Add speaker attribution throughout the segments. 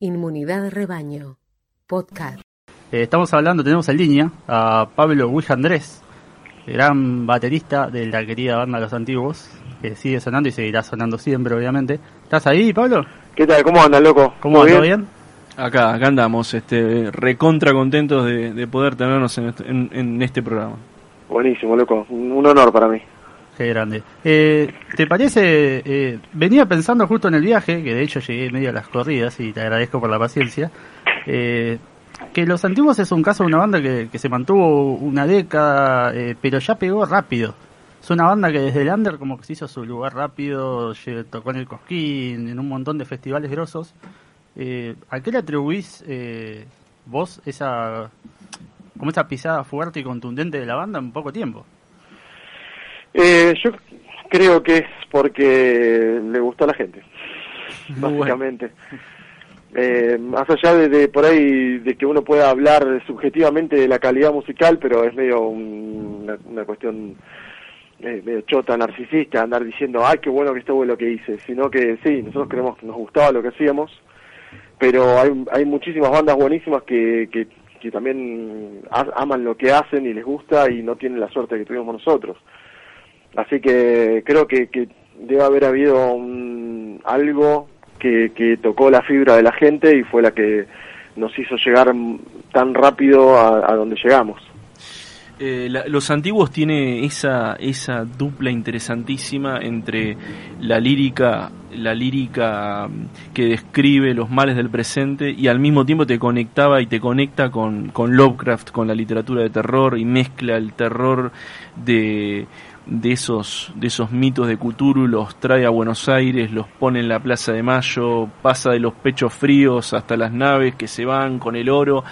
Speaker 1: Inmunidad Rebaño, podcast.
Speaker 2: Eh, estamos hablando, tenemos en línea a Pablo Guija Andrés, gran baterista de la querida banda Los Antiguos, que sigue sonando y seguirá sonando siempre, obviamente. ¿Estás ahí, Pablo?
Speaker 3: ¿Qué tal? ¿Cómo andan, loco?
Speaker 2: ¿Cómo
Speaker 3: ¿Todo
Speaker 2: andas? bien?
Speaker 4: Acá, acá andamos, este, recontra contentos de, de poder tenernos en este, en- en este programa.
Speaker 3: Buenísimo, loco. Un un honor para mí.
Speaker 2: Qué grande. Eh, ¿Te parece? eh, venía pensando justo en el viaje, que de hecho llegué medio a las corridas y te agradezco por la paciencia. eh, que Los Antiguos es un caso de una banda que, que se mantuvo una década, eh, pero ya pegó rápido. Es una banda que desde el under como que se hizo su lugar rápido, tocó en el Cosquín, en un montón de festivales grosos. Eh, ¿A qué le atribuís vos esa, como esa pisada fuerte y contundente de la banda en poco tiempo?
Speaker 3: Eh, yo creo que es porque le gustó a la gente,
Speaker 2: Muy bueno.
Speaker 3: básicamente. Eh, más allá de, de por ahí de que uno pueda hablar subjetivamente de la calidad musical, pero es medio un- una, una cuestión eh, medio chota, narcisista, andar diciendo, ay, qué bueno que estuvo lo que hice, sino que sí, nosotros creemos que nos gustaba lo que hacíamos, pero hay, hay muchísimas bandas buenísimas que, que, que también aman lo que hacen y les gusta y no tienen la suerte que tuvimos nosotros. Así que creo que, que debe haber habido un- algo que, tocó la fibra de la gente y fue la que nos hizo llegar tan rápido a, a donde llegamos.
Speaker 4: Eh, la- los antiguos tiene esa, esa dupla interesantísima entre la lírica, la lírica mm, que describe los males del presente y al mismo tiempo te conectaba y te conecta con, con Lovecraft, con la literatura de terror y mezcla el terror de, de esos, de esos mitos de Cthulhu, los trae a Buenos Aires, los pone en la Plaza de Mayo, pasa de los pechos fríos hasta las naves que se van con el oro.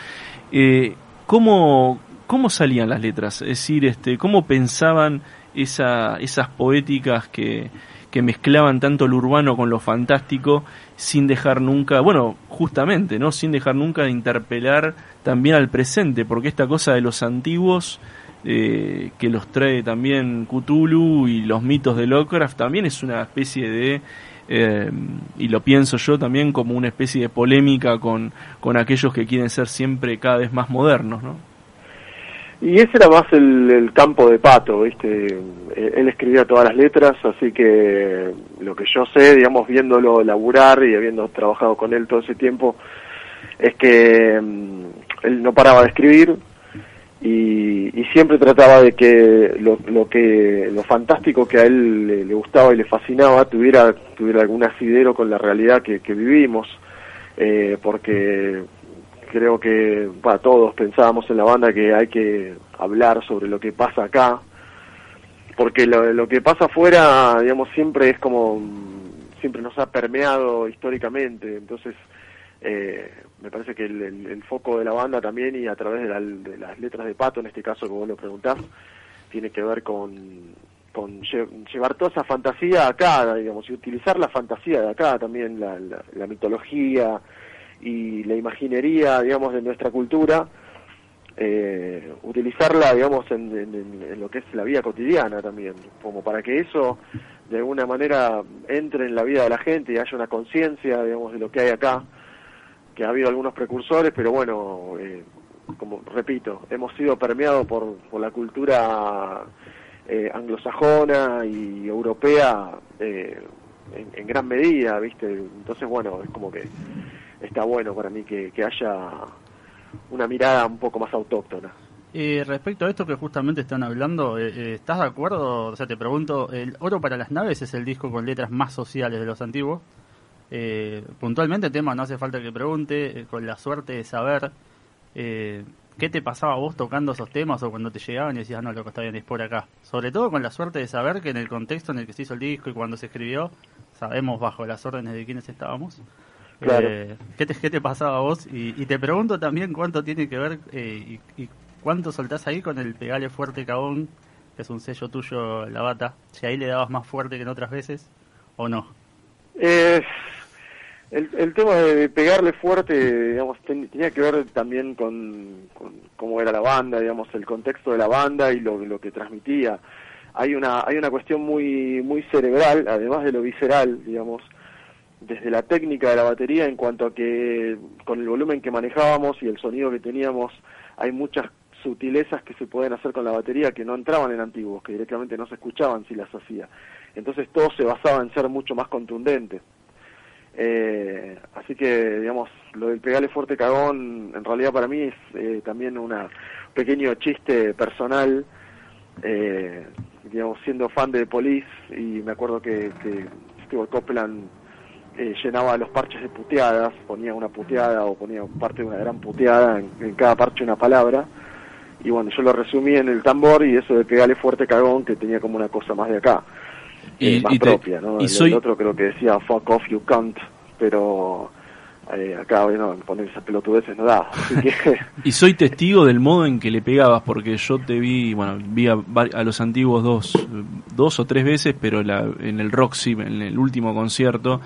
Speaker 4: Eh, ¿cómo, ¿Cómo salían las letras? Es decir, este, ¿cómo pensaban esa, esas poéticas que, que mezclaban tanto lo urbano con lo fantástico sin dejar nunca, bueno, justamente, ¿no? Sin dejar nunca de interpelar también al presente, porque esta cosa de los antiguos eh, que los trae también Cthulhu y los mitos de Lovecraft también es una especie de eh, y lo pienso yo también como una especie de polémica con, con aquellos que quieren ser siempre cada vez más modernos, ¿no?
Speaker 3: Y ese era más el, el campo de Pato, ¿viste? Eh, Él escribía todas las letras, así que lo que yo sé, digamos, viéndolo laburar y habiendo trabajado con él todo ese tiempo, es que mm, él no paraba de escribir y, y siempre trataba de que lo, lo que lo fantástico que a él le, gustaba y le fascinaba tuviera tuviera algún asidero con la realidad que, que vivimos, eh, porque creo que para todos pensábamos en la banda que hay que hablar sobre lo que pasa acá, porque lo, lo que pasa afuera, digamos, siempre es como, siempre nos ha permeado históricamente, entonces eh, me parece que el, foco de la banda también y a través de, la- de las letras de Pato, en este caso que vos lo preguntás, tiene que ver con, con lle- llevar toda esa fantasía acá, digamos, y utilizar la fantasía de acá también, la, la- la mitología y la imaginería, digamos, de nuestra cultura, eh, utilizarla, digamos, en- en lo que es la vida cotidiana también, como para que eso de alguna manera entre en la vida de la gente y haya una conciencia, digamos, de lo que hay acá, que ha habido algunos precursores, pero bueno, eh, como repito, hemos sido permeados por, por la cultura eh, anglosajona y europea eh, en, gran medida, ¿viste? Entonces, bueno, es como que está bueno para mí que, que haya una mirada un poco más autóctona.
Speaker 2: Eh, respecto a esto que justamente están hablando, eh, eh, ¿estás de acuerdo? O sea, te pregunto, ¿el Oro para las Naves es el disco con letras más sociales de los antiguos? Eh, puntualmente, tema, no hace falta que pregunte, eh, con la suerte de saber eh, qué te pasaba vos tocando esos temas o cuando te llegaban y decías, "Ah, no, loco, está bien, es por acá. Sobre todo con la suerte de saber que en el contexto en el que se hizo el disco y cuando se escribió, sabemos bajo las órdenes de quiénes estábamos.
Speaker 3: Claro.
Speaker 2: Eh, ¿qué, te, ¿Qué te pasaba a vos? Y, y te pregunto también cuánto tiene que ver y, y cuánto soltás ahí con el Pegale Fuerte Cabón, que es un sello tuyo, la bata. Si ahí le dabas más fuerte que en otras veces, o no.
Speaker 3: Eh, el, tema de pegarle fuerte, digamos, ten- tenía que ver también con, con cómo era la banda, digamos, el contexto de la banda y lo, lo que transmitía. Hay una, hay una cuestión muy, muy cerebral, además de lo visceral, digamos, desde la técnica de la batería en cuanto a que con el volumen que manejábamos y el sonido que teníamos hay muchas sutilezas que se pueden hacer con la batería que no entraban en antiguos, que directamente no se escuchaban si las hacía. Entonces todo se basaba en ser mucho más contundente. Eh, así que, digamos, lo del pegale fuerte cagón, en realidad para mí es eh, también un pequeño chiste personal, eh, digamos, siendo fan de Police, y me acuerdo que, que Steve Copeland eh, llenaba los parches de puteadas, ponía una puteada o ponía parte de una gran puteada, en, cada parche una palabra, y bueno, yo lo resumí en el tambor y eso de pegale fuerte cagón, que tenía como una cosa más de acá y, más propia, ¿no? Y el, otro creo que decía fuck off you can't, pero eh, acá bueno, poner esas pelotudeces no da.
Speaker 4: y soy testigo del modo en que le pegabas, porque yo te vi, bueno, vi a, los antiguos dos, dos o tres veces, pero la, en el Roxy, en el último concierto,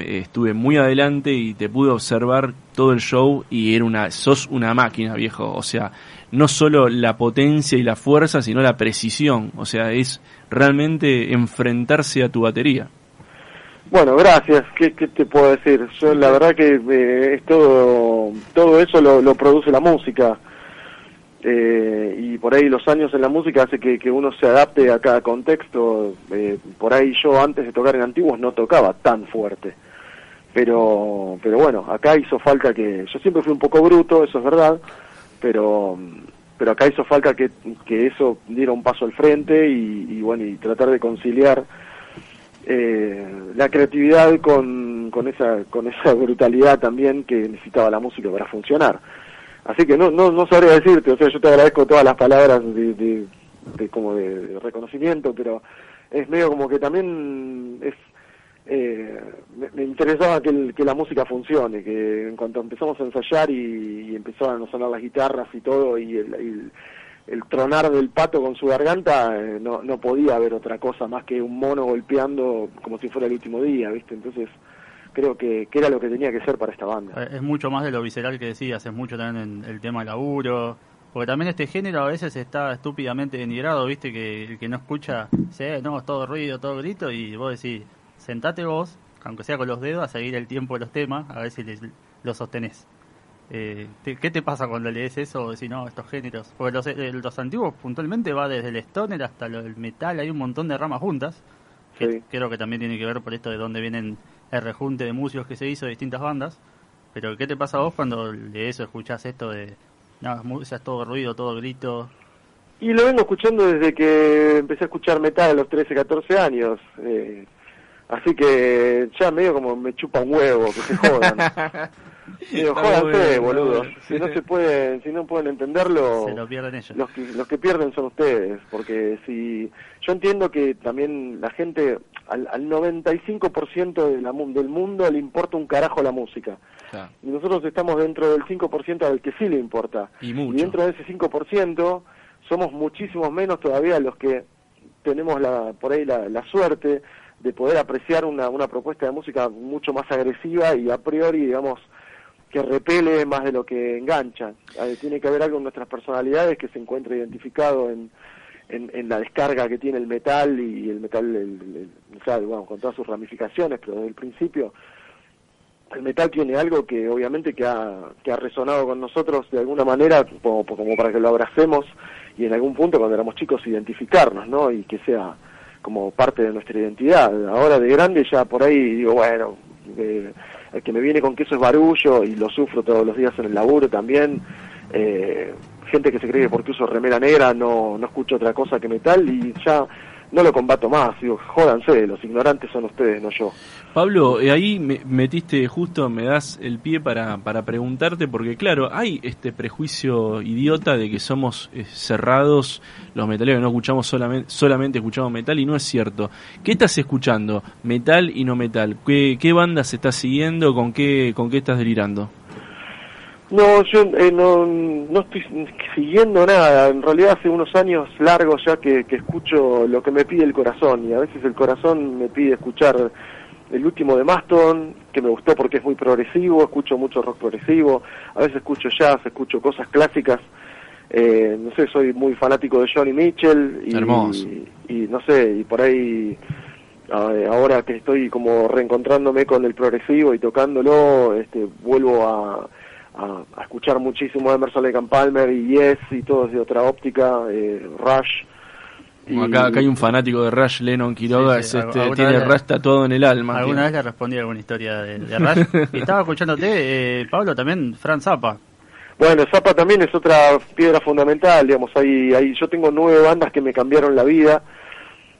Speaker 4: estuve muy adelante y te pude observar todo el show y era una, sos una máquina, viejo. O sea, no solo la potencia y la fuerza, sino la precisión. O sea, es realmente enfrentarse a tu batería.
Speaker 3: Bueno, gracias. ¿Qué, te puedo decir? Yo la verdad que eh, es todo, todo eso lo, produce la música. Eh, y por ahí los años en la música hace que, que uno se adapte a cada contexto. Eh, por ahí yo antes de tocar en antiguos no tocaba tan fuerte. Pero, pero bueno, acá hizo falta que... Yo siempre fui un poco bruto, eso es verdad, pero pero acá hizo falta que, que eso diera un paso al frente y, bueno y tratar de conciliar eh, la creatividad con, con esa con esa brutalidad también que necesitaba la música para funcionar. Así que no no no sabría decirte o sea yo te agradezco todas las palabras de, de como de reconocimiento pero es medio como que también es eh, me, interesaba que, la música funcione, que en cuanto empezamos a ensayar y, empezaban a sonar las guitarras y todo, y el, tronar del pato con su garganta, eh, no, no podía haber otra cosa más que un mono golpeando como si fuera el último día, ¿viste? Entonces creo que, era lo que tenía que ser para esta banda.
Speaker 2: Eh, es mucho más de lo visceral que decías, es mucho también el tema laburo, porque también este género a veces está estúpidamente denigrado, ¿viste? Que el que no escucha, dice, no, es todo ruido, todo grito, y vos decís sentate vos, aunque sea con los dedos, a seguir el tiempo de los temas, a ver si lo sostenés. Eh, ¿Qué te pasa cuando lees eso o decís, no, estos géneros? Porque los, eh, los antiguos puntualmente va desde el stoner hasta el metal, hay un montón de ramas juntas, que creo que también tiene que ver por esto de dónde vienen el rejunte de músicos que se hizo de distintas bandas. Pero ¿qué te pasa a vos cuando lees o escuchás esto de, no, es todo ruido, todo grito?
Speaker 3: Y lo vengo escuchando desde que empecé a escuchar metal a los 13, 14 años. Eh, Así que ya medio como me chupa un huevo, que se jodan. Digo, jódanse, boludo. Si no se pueden, si no pueden entenderlo,
Speaker 2: se lo pierden ellos.
Speaker 3: Los que, los que pierden son ustedes, porque si yo entiendo que también la gente al, al 95% de la, del mundo le importa un carajo la música. Y nosotros estamos dentro del 5% al que sí le importa.
Speaker 4: Y, mucho.
Speaker 3: y dentro de ese 5% somos muchísimos menos todavía los que tenemos la por ahí la, la suerte de poder apreciar una, una propuesta de música mucho más agresiva y a priori, digamos, que repele más de lo que engancha. Eh, tiene que haber algo en nuestras personalidades que se encuentre identificado en, en, la descarga que tiene el metal y el metal, el, bueno, con todas sus ramificaciones, pero desde el principio el metal tiene algo que obviamente que ha, que ha resonado con nosotros de alguna manera como, como para que lo abracemos y en algún punto cuando éramos chicos identificarnos, ¿no? Y que sea como parte de nuestra identidad. Ahora de grande ya por ahí digo, bueno, eh, el que me viene con que eso es barullo y lo sufro todos los días en el laburo también. Eh, gente que se cree que porque uso remera negra no, no escucho otra cosa que metal y ya no lo combato más. Digo, jódanse, los ignorantes son ustedes, no yo.
Speaker 4: Pablo, eh, ahí me metiste justo, me das el pie para, para preguntarte, porque claro, hay este prejuicio idiota de que somos eh, cerrados los metaleros, no escuchamos solamente, solamente escuchamos metal y no es cierto. ¿Qué estás escuchando? ¿Metal y no metal? ¿Qué, qué bandas estás siguiendo? ¿Con qué, con qué estás delirando?
Speaker 3: No, yo eh, no, no estoy siguiendo nada. En realidad hace unos años largos ya que, que escucho lo que me pide el corazón y a veces el corazón me pide escuchar el último de Maston, que me gustó porque es muy progresivo, escucho mucho rock progresivo, a veces escucho jazz, escucho cosas clásicas. Eh, no sé, soy muy fanático de Johnny Mitchell y, y, no sé, y por ahí ahora que estoy como reencontrándome con el progresivo y tocándolo, este, vuelvo a, a, escuchar muchísimo Emerson Lake Palmer y Yes y todo desde otra óptica, eh, Rush.
Speaker 4: acá, acá, hay un fanático de Rush, Lennon Quiroga, este, tiene Rush tatuado en el alma.
Speaker 2: Alguna vez le respondí alguna historia de, Rush. y estaba escuchándote, eh, Pablo, también Franz Zappa.
Speaker 3: Bueno, Zappa también es otra piedra fundamental, digamos, ahí, ahí yo tengo nueve bandas que me cambiaron la vida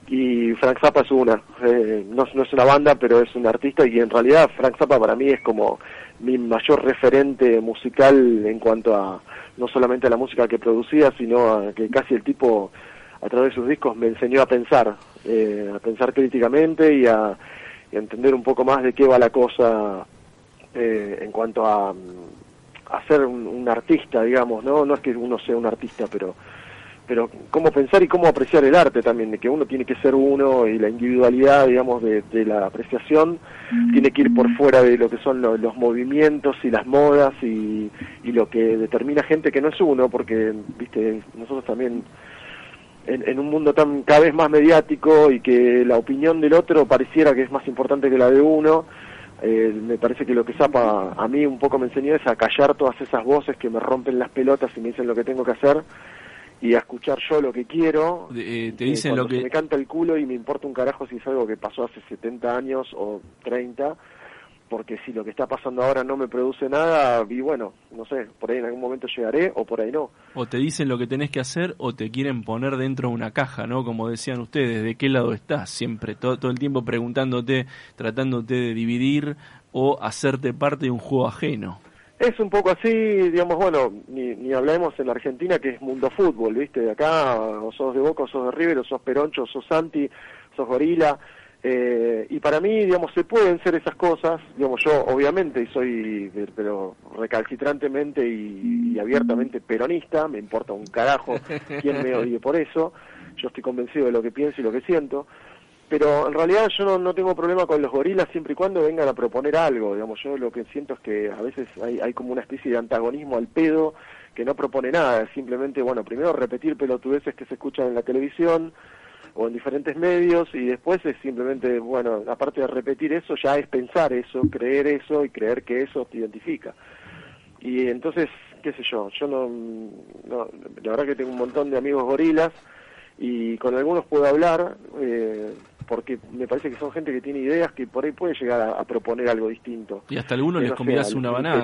Speaker 3: y Frank Zappa es una, eh, no, no, es una banda, pero es un artista y en realidad Frank Zappa para mí es como mi mayor referente musical en cuanto a no solamente a la música que producía, sino a que casi el tipo a través de sus discos me enseñó a pensar, eh, a pensar críticamente y a, entender un poco más de qué va la cosa eh, en cuanto a, a ser un, un, artista, digamos, ¿no? No es que uno sea un artista, pero pero cómo pensar y cómo apreciar el arte también, de que uno tiene que ser uno y la individualidad, digamos, de, la apreciación tiene que ir por fuera de lo que son los movimientos y las modas y, lo que determina gente que no es uno, porque, viste, nosotros también en, un mundo tan cada vez más mediático y que la opinión del otro pareciera que es más importante que la de uno, eh, me parece que lo que Zapa a mí un poco me enseñó es a callar todas esas voces que me rompen las pelotas y me dicen lo que tengo que hacer y a escuchar yo lo que quiero.
Speaker 4: Eh, te dicen lo que...
Speaker 3: me canta el culo y me importa un carajo si es algo que pasó hace 70 años o 30, porque si lo que está pasando ahora no me produce nada, y bueno, no sé, por ahí en algún momento llegaré o por ahí no.
Speaker 4: O te dicen lo que tenés que hacer o te quieren poner dentro de una caja, ¿no? Como decían ustedes, ¿de qué lado estás? Siempre, todo, todo el tiempo preguntándote, tratándote de dividir o hacerte parte de un juego ajeno.
Speaker 3: Es un poco así, digamos, bueno, ni, ni hablemos en la Argentina que es mundo fútbol, ¿viste? De acá, o sos de Boca, o sos de River, o sos Peroncho, o sos Santi, sos Gorila. Eh, y para mí, digamos, se pueden ser esas cosas, digamos, yo obviamente soy, pero recalcitrantemente y, y abiertamente peronista, me importa un carajo quién me odie por eso, yo estoy convencido de lo que pienso y lo que siento, pero en realidad yo no, no, tengo problema con los gorilas siempre y cuando vengan a proponer algo, digamos, yo lo que siento es que a veces hay, hay como una especie de antagonismo al pedo que no propone nada, simplemente, bueno, primero repetir pelotudeces que se escuchan en la televisión o en diferentes medios y después es simplemente, bueno, aparte de repetir eso, ya es pensar eso, creer eso y creer que eso te identifica. Y entonces, qué sé yo, yo no, no la verdad que tengo un montón de amigos gorilas y con algunos puedo hablar, eh, porque me parece que son gente que tiene ideas que por ahí puede llegar a, proponer algo distinto.
Speaker 4: Y hasta algunos les convidas una banana.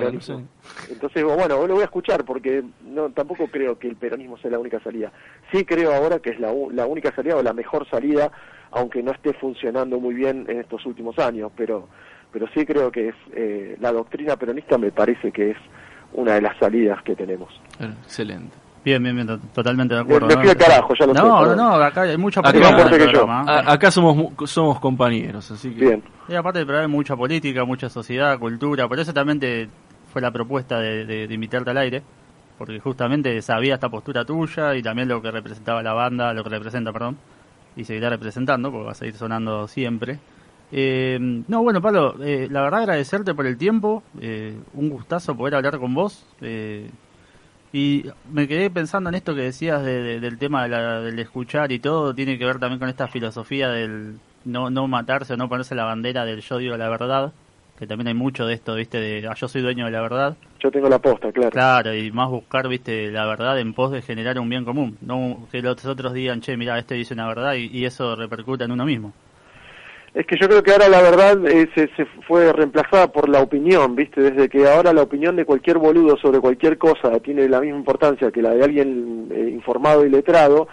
Speaker 3: Entonces, bueno, lo voy a escuchar porque no tampoco creo que el peronismo sea la única salida. Sí creo ahora que es la, la única salida o la mejor salida, aunque no esté funcionando muy bien en estos últimos años, pero, pero sí creo que es eh, la doctrina peronista me parece que es una de las salidas que tenemos.
Speaker 4: Excelente.
Speaker 2: Bien, bien, bien, totalmente de acuerdo.
Speaker 3: Me, fui al carajo, ya lo
Speaker 2: no,
Speaker 3: sé.
Speaker 2: No, no, acá hay mucha
Speaker 4: política. Acá, acá somos, somos compañeros, así que...
Speaker 3: Bien.
Speaker 2: Y aparte de hay mucha política, mucha sociedad, cultura, por eso también te, fue la propuesta de, de, invitarte al aire, porque justamente sabía esta postura tuya y también lo que representaba la banda, lo que representa, perdón, y seguirá representando, porque va a seguir sonando siempre. Eh, no, bueno, Pablo, eh, la verdad agradecerte por el tiempo, eh, un gustazo poder hablar con vos. Eh, y me quedé pensando en esto que decías del tema del escuchar y todo, tiene que ver también con esta filosofía del no, no matarse o no ponerse la bandera del yo digo la verdad, que también hay mucho de esto, viste, de ah, yo soy dueño de la verdad.
Speaker 3: Yo tengo la posta, claro.
Speaker 2: Claro, y más buscar, viste, la verdad en pos de generar un bien común, no que los otros digan, che, mira, este dice una verdad y eso repercuta en uno mismo.
Speaker 3: Es que yo creo que ahora la verdad eh, se, fue reemplazada por la opinión, ¿viste? Desde que ahora la opinión de cualquier boludo sobre cualquier cosa tiene la misma importancia que la de alguien eh, informado y letrado,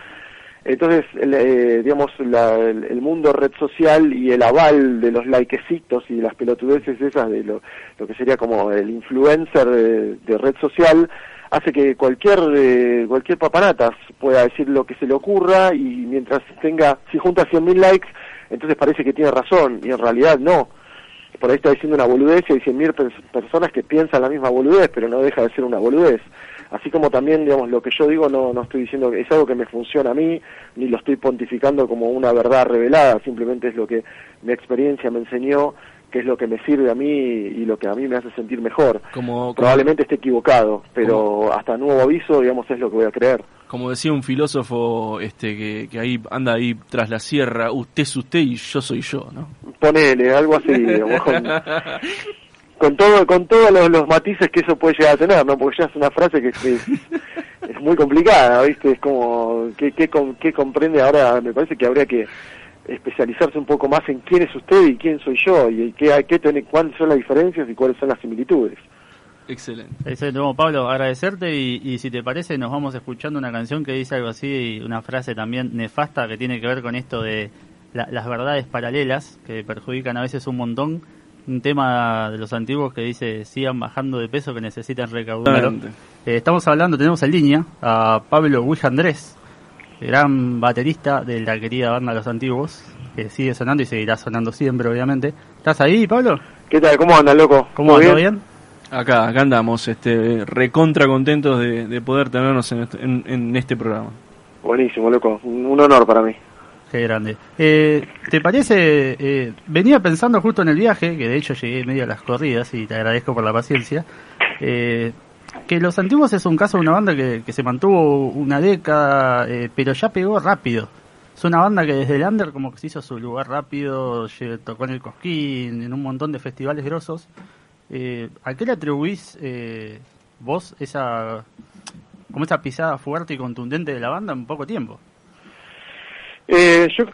Speaker 3: entonces, eh, digamos, el, mundo red social y el aval de los likecitos y las pelotudeces esas de lo, que sería como el influencer de, red social hace que cualquier cualquier papanatas pueda decir lo que se le ocurra y mientras tenga, si junta 100.000 likes, entonces parece que tiene razón y en realidad no. Por ahí está diciendo una boludez y hay 100.000 personas que piensan la misma boludez, pero no deja de ser una boludez. Así como también, digamos, lo que yo digo no, no estoy diciendo que es algo que me funciona a mí, ni lo estoy pontificando como una verdad revelada, simplemente es lo que mi experiencia me enseñó, que es lo que me sirve a mí y lo que a mí me hace sentir mejor. Probablemente esté equivocado, pero hasta nuevo aviso, digamos, es lo que voy a creer
Speaker 4: como decía un filósofo este que, ahí anda ahí tras la sierra, usted es usted y yo soy yo, ¿no?
Speaker 3: Ponele, algo así, con, todo con todos los, matices que eso puede llegar a tener, ¿no? Porque ya es una frase que es, muy complicada, ¿viste? Es como, ¿qué, qué, qué comprende ahora? Me parece que habría que especializarse un poco más en quién es usted y quién soy yo, y qué, tiene, cuáles son las diferencias y cuáles son las similitudes.
Speaker 4: Excelente.
Speaker 2: Excelente, bueno, Pablo, agradecerte y, y si te parece nos vamos escuchando una canción que dice algo así, una frase también nefasta que tiene que ver con esto de la- las verdades paralelas que perjudican a veces un montón. Un tema de los antiguos que dice sigan bajando de peso que necesitan recaudar. Eh, estamos hablando, tenemos en línea a Pablo Huija Andrés, gran baterista de la querida banda Los Antiguos, que sigue sonando y seguirá sonando siempre, obviamente. ¿Estás ahí, Pablo?
Speaker 3: ¿Qué tal? ¿Cómo andan, loco?
Speaker 2: ¿Cómo
Speaker 3: ¿Todo
Speaker 2: andas? ¿Bien?
Speaker 4: Acá, acá andamos, este, recontra contentos de, de poder tenernos en este, en- en este programa.
Speaker 3: Buenísimo, loco. Un un honor para mí.
Speaker 2: Qué grande. Eh, ¿Te parece? eh, venía pensando justo en el viaje, que de hecho llegué medio a las corridas y te agradezco por la paciencia. eh, que Los Antiguos es un caso de una banda que, que se mantuvo una década, eh, pero ya pegó rápido. Es una banda que desde el under como que se hizo su lugar rápido, tocó en el Cosquín, en un montón de festivales grosos. Eh, ¿A qué le atribuís eh, vos esa como esa pisada fuerte y contundente de la banda en poco tiempo?
Speaker 3: Eh, yo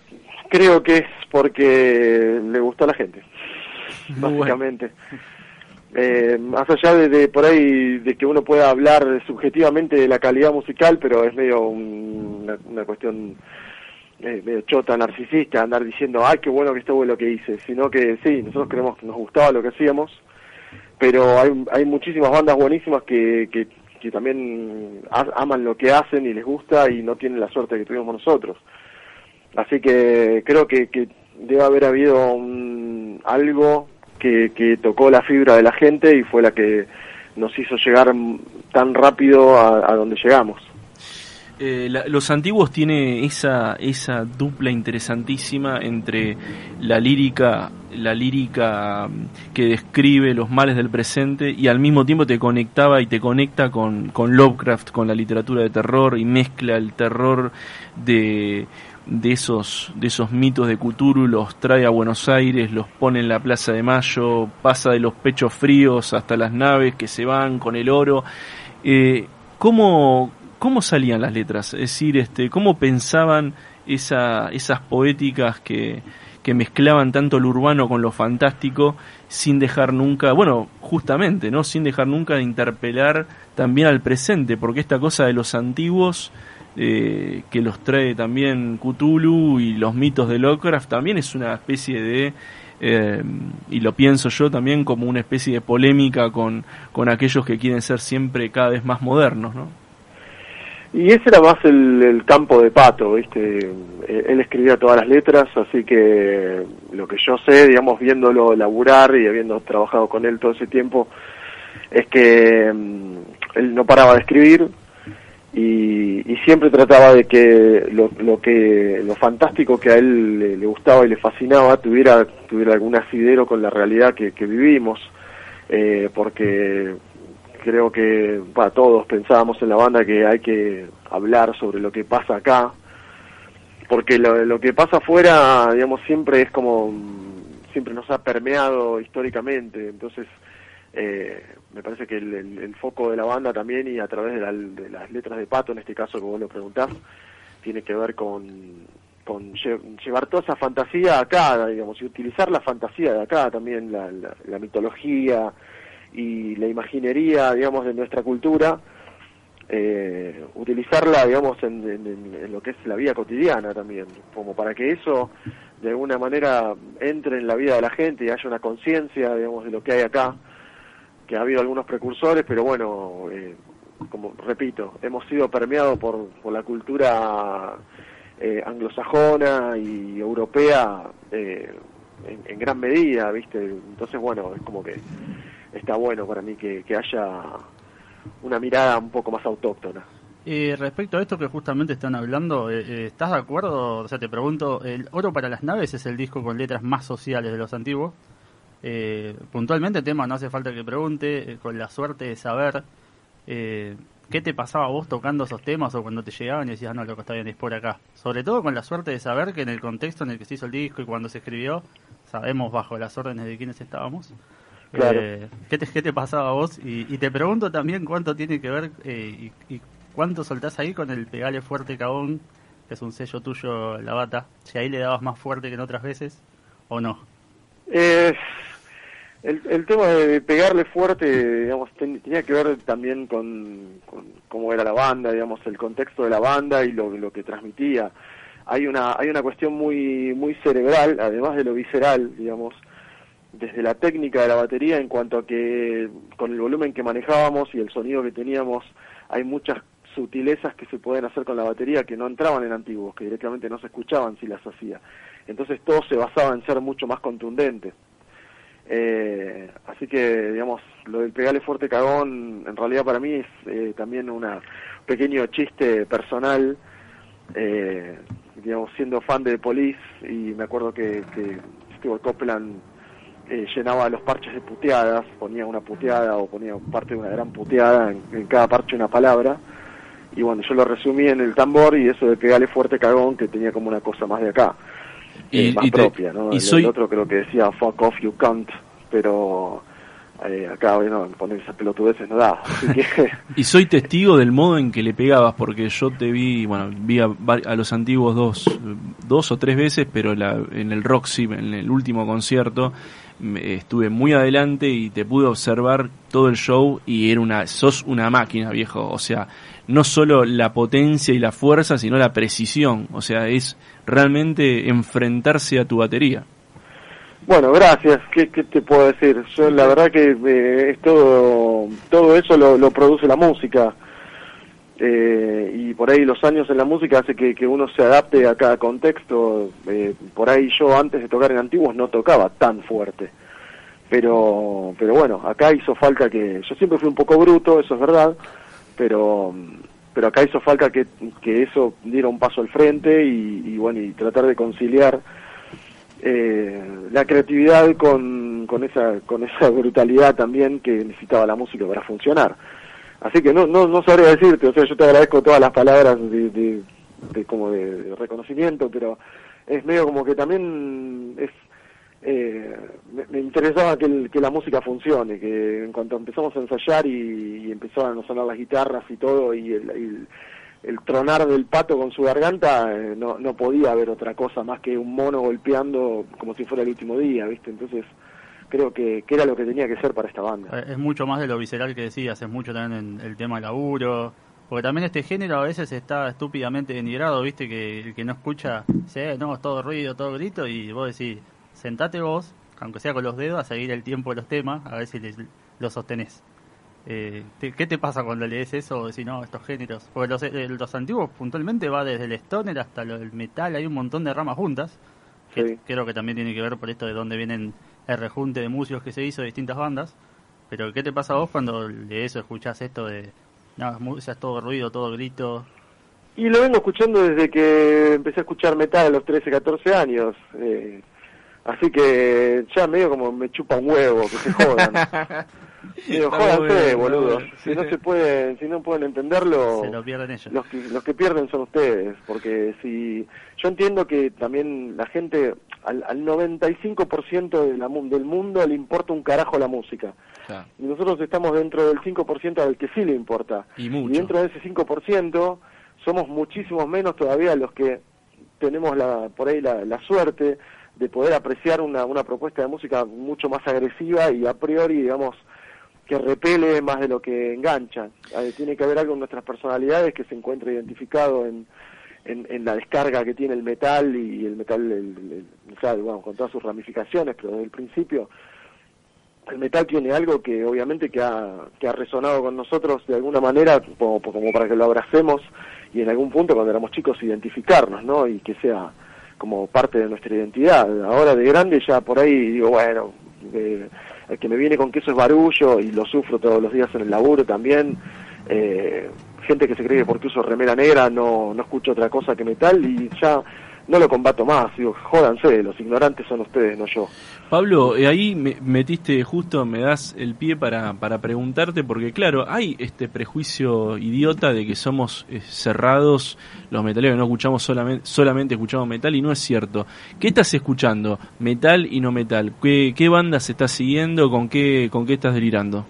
Speaker 3: creo que es porque le gustó a la gente,
Speaker 4: Muy bueno.
Speaker 3: básicamente. Eh, más allá de, de por ahí de que uno pueda hablar subjetivamente de la calidad musical, pero es medio un- una, una cuestión eh, medio chota, narcisista, andar diciendo, ay, qué bueno que estuvo lo que hice, sino que sí, nosotros creemos que nos gustaba lo que hacíamos, pero hay, hay muchísimas bandas buenísimas que, que, que también aman lo que hacen y les gusta y no tienen la suerte que tuvimos nosotros. Así que creo que, que debe haber habido un- algo que, que tocó la fibra de la gente y fue la que nos hizo llegar tan rápido a, a donde llegamos.
Speaker 4: Eh, los antiguos tiene esa esa dupla interesantísima entre la lírica la lírica mm, que describe los males del presente y al mismo tiempo te conectaba y te conecta con, con Lovecraft con la literatura de terror y mezcla el terror de de esos de esos mitos de Cthulhu los trae a Buenos Aires los pone en la Plaza de Mayo pasa de los pechos fríos hasta las naves que se van con el oro. Eh, ¿cómo, ¿Cómo salían las letras? Es decir, este, ¿cómo pensaban esa, esas poéticas que, mezclaban tanto lo urbano con lo fantástico sin dejar nunca, bueno, justamente, ¿no? Sin dejar nunca de interpelar también al presente, porque esta cosa de los antiguos eh, que los trae también Cthulhu y los mitos de Lovecraft también es una especie de eh, y lo pienso yo también como una especie de polémica con, con aquellos que quieren ser siempre cada vez más modernos, ¿no?
Speaker 3: Y ese era más el, campo de Pato, ¿viste? Él escribía todas las letras, así que lo que yo sé, digamos, viéndolo laburar y habiendo trabajado con él todo ese tiempo, es que mm, él no paraba de escribir y, y siempre trataba de que lo, lo que lo fantástico que a él le, le gustaba y le fascinaba tuviera tuviera algún asidero con la realidad que, que vivimos, eh, porque creo que para todos pensábamos en la banda que hay que hablar sobre lo que pasa acá porque lo, lo que pasa afuera digamos siempre es como siempre nos ha permeado históricamente. Entonces eh, me parece que el, el- foco de la banda también y a través de, la- de las letras de Pato en este caso que vos lo preguntás tiene que ver con con lle- llevar toda esa fantasía acá digamos y utilizar la fantasía de acá también la, la- la mitología y la imaginería, digamos, de nuestra cultura, eh, utilizarla, digamos, en, en- lo que es la vida cotidiana también, como para que eso de alguna manera entre en la vida de la gente y haya una conciencia, digamos, de lo que hay acá, que ha habido algunos precursores, pero bueno, eh, como repito, hemos sido permeados por, por la cultura eh, anglosajona y europea eh, en, en gran medida, ¿viste? Entonces, bueno, es como que está bueno para mí que, que haya una mirada un poco más autóctona.
Speaker 2: Eh, respecto a esto que justamente están hablando, eh, eh, ¿estás de acuerdo? O sea, te pregunto, ¿el Oro para las Naves es el disco con letras más sociales de los antiguos? Eh, puntualmente, tema, no hace falta que pregunte, eh, con la suerte de saber, ¿qué te pasaba vos tocando esos temas o cuando te llegaban y decías, no, loco, está bien, es por acá? Sobre todo con la suerte de saber que en el contexto en el que se hizo el disco y cuando se escribió, sabemos bajo las órdenes de quienes estábamos.
Speaker 3: Claro.
Speaker 2: Eh, ¿qué, te, ¿Qué te pasaba a vos? Y, y te pregunto también cuánto tiene que ver eh, y, y cuánto soltás ahí con el Pegale Fuerte Cagón, que es un sello tuyo, la bata. Si ahí le dabas más fuerte que en otras veces o no.
Speaker 3: Eh, el, el tema de pegarle fuerte, digamos, ten- tenía que ver también con, con cómo era la banda, digamos, el contexto de la banda y lo, lo que transmitía. Hay una, hay una cuestión muy, muy cerebral, además de lo visceral, digamos, desde la técnica de la batería en cuanto a que con el volumen que manejábamos y el sonido que teníamos, hay muchas sutilezas que se pueden hacer con la batería que no entraban en antiguos, que directamente no se escuchaban si las hacía. Entonces todo se basaba en ser mucho más contundente. Eh, así que, digamos, lo del pegale fuerte cagón, en realidad para mí es eh, también un pequeño chiste personal, eh, digamos, siendo fan de Police, y me acuerdo que, que Stewart Copeland eh, llenaba los parches de puteadas, ponía una puteada o ponía parte de una gran puteada, en, en cada parche una palabra, y bueno, yo lo resumí en el tambor y eso de pegale fuerte cagón, que tenía como una cosa más de acá. Eh, más
Speaker 4: y te-
Speaker 3: propia, ¿no?
Speaker 4: y
Speaker 3: El-
Speaker 4: soy-
Speaker 3: El otro creo que decía fuck off you can't, pero eh, acá bueno, poner esas pelotudeces no da.
Speaker 4: Y soy testigo del modo en que le pegabas, porque yo te vi, bueno, vi a, a los antiguos dos, dos o tres veces, pero la, en el Roxy, en el último concierto, estuve muy adelante y te pude observar todo el show y era una, sos una máquina, viejo. O sea, no solo la potencia y la fuerza, sino la precisión. O sea, es realmente enfrentarse a tu batería.
Speaker 3: Bueno, gracias. ¿Qué, qué te puedo decir? Yo la verdad que eh, es todo todo eso lo, lo produce la música. Eh, y por ahí los años en la música hace que, que uno se adapte a cada contexto. Eh, por ahí yo antes de tocar en antiguos no tocaba tan fuerte. Pero, pero bueno, acá hizo falta que, yo siempre fui un poco bruto, eso es verdad, pero, pero acá hizo falta que, que eso diera un paso al frente y, y bueno, y tratar de conciliar eh, la creatividad con, con esa, con esa brutalidad también que necesitaba la música para funcionar. Así que no, no, no sabría decirte, o sea, yo te agradezco todas las palabras de, de, como de, reconocimiento, pero es medio como que también es eh, me, me interesaba que, el- que la música funcione, que en cuanto empezamos a ensayar y, y a sonar las guitarras y todo, y el, el, el tronar del pato con su garganta, eh, no, no podía haber otra cosa más que un mono golpeando como si fuera el último día, ¿viste? Entonces creo que, que era lo que tenía que ser para esta banda.
Speaker 2: Eh, Es mucho más de lo visceral que decías, es mucho también en el tema laburo. Porque también este género a veces está estúpidamente denigrado, viste, que el que no escucha, "Eh, no, todo ruido, todo grito, y vos decís, sentate vos, aunque sea con los dedos, a seguir el tiempo de los temas, a ver si les- lo sostenés. Eh, te- ¿Qué te pasa cuando lees eso decís, no, estos géneros? Porque los, eh, los antiguos puntualmente va desde el stoner hasta el metal, hay un montón de ramas juntas, que
Speaker 3: Sí.
Speaker 2: creo que también tiene que ver por esto de dónde vienen el rejunte de músicos que se hizo de distintas bandas. Pero ¿qué te pasa a vos cuando lees o escuchás esto de, no, es todo ruido, todo grito?
Speaker 3: Y lo vengo escuchando desde que empecé a escuchar metal a los 13, 14 años. eh, así que ya medio como me chupa un huevo, que se jodan. Digo, jódanse, boludo. Si no se pueden, si no pueden entenderlo,
Speaker 2: Se lo pierden ellos.
Speaker 3: los que, los que pierden son ustedes, porque si yo entiendo que también la gente al, al 95% de la, mu- del mundo le importa un carajo la música. Y nosotros estamos dentro del 5% al que sí le importa.
Speaker 4: Y mucho.
Speaker 3: Y dentro de ese 5% somos muchísimos menos todavía los que tenemos la, por ahí la, la suerte de poder apreciar una, una propuesta de música mucho más agresiva y a priori, digamos, que repele más de lo que engancha. Eh, tiene que haber algo en nuestras personalidades que se encuentre identificado en, en, en la descarga que tiene el metal y el metal, o sea, bueno, con todas sus ramificaciones, pero desde el principio el metal tiene algo que obviamente que ha, que ha resonado con nosotros de alguna manera como, como para que lo abracemos y en algún punto cuando éramos chicos identificarnos, ¿no? Y que sea como parte de nuestra identidad. Ahora de grande ya por ahí digo, bueno, eh, el que me viene con que eso es barullo y lo sufro todos los días en el laburo también. Eh, gente que se cree que porque uso remera negra no, no escucho otra cosa que metal y ya no lo combato más, digo, jódanse, los ignorantes son ustedes, no yo.
Speaker 4: Pablo, eh, ahí me metiste justo, me das el pie para, para preguntarte, porque claro, hay este prejuicio idiota de que somos eh, cerrados los metaleros, no escuchamos solamente, solamente escuchamos metal y no es cierto. ¿Qué estás escuchando? ¿Metal y no metal? ¿Qué, qué bandas estás siguiendo? ¿Con qué, con qué estás delirando?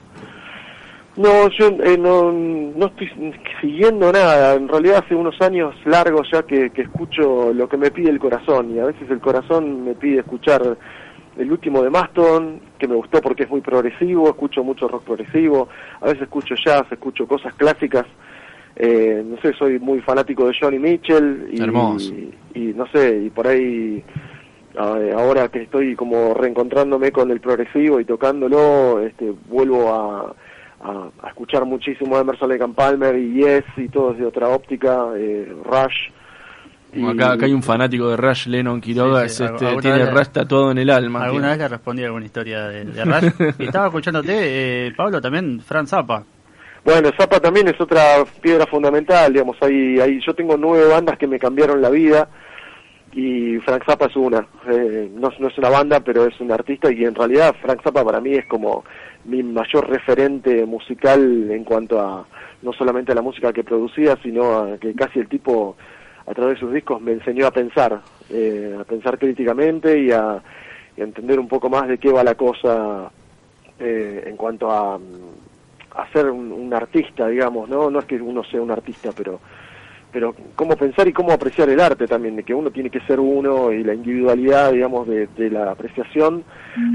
Speaker 3: No, yo eh, no, no estoy siguiendo nada. En realidad hace unos años largos ya que, que escucho lo que me pide el corazón y a veces el corazón me pide escuchar el último de Maston, que me gustó porque es muy progresivo, escucho mucho rock progresivo, a veces escucho jazz, escucho cosas clásicas. Eh, no sé, soy muy fanático de Johnny Mitchell y,
Speaker 4: Hermoso.
Speaker 3: y, y no sé, y por ahí ahora que estoy como reencontrándome con el progresivo y tocándolo, este, vuelvo a, a, a escuchar muchísimo a Emerson Lake and Palmer y Yes y todos de otra óptica, eh, Rush. Y-
Speaker 4: Acá, acá hay un fanático de Rush, Lennon Quiroga,
Speaker 2: Sí, sí,
Speaker 4: es, este, tiene Rush todo en el alma.
Speaker 2: Alguna
Speaker 4: tío.
Speaker 2: vez le respondí alguna historia de, de Rush. y estaba escuchándote, eh, Pablo, también Fran Zappa.
Speaker 3: Bueno, Zappa también es otra piedra fundamental, digamos, ahí, ahí yo tengo nueve bandas que me cambiaron la vida y Frank Zappa es una, Eh, no, es una banda, pero es un artista y en realidad Frank Zappa para mí es como mi mayor referente musical en cuanto a no solamente a la música que producía, sino a que casi el tipo a través de sus discos me enseñó a pensar, eh, a pensar críticamente y a, y a entender un poco más de qué va la cosa eh, en cuanto a, mm, a ser un, un artista, digamos, ¿no? No es que uno sea un artista, pero pero cómo pensar y cómo apreciar el arte también, de que uno tiene que ser uno y la individualidad, digamos, de, de la apreciación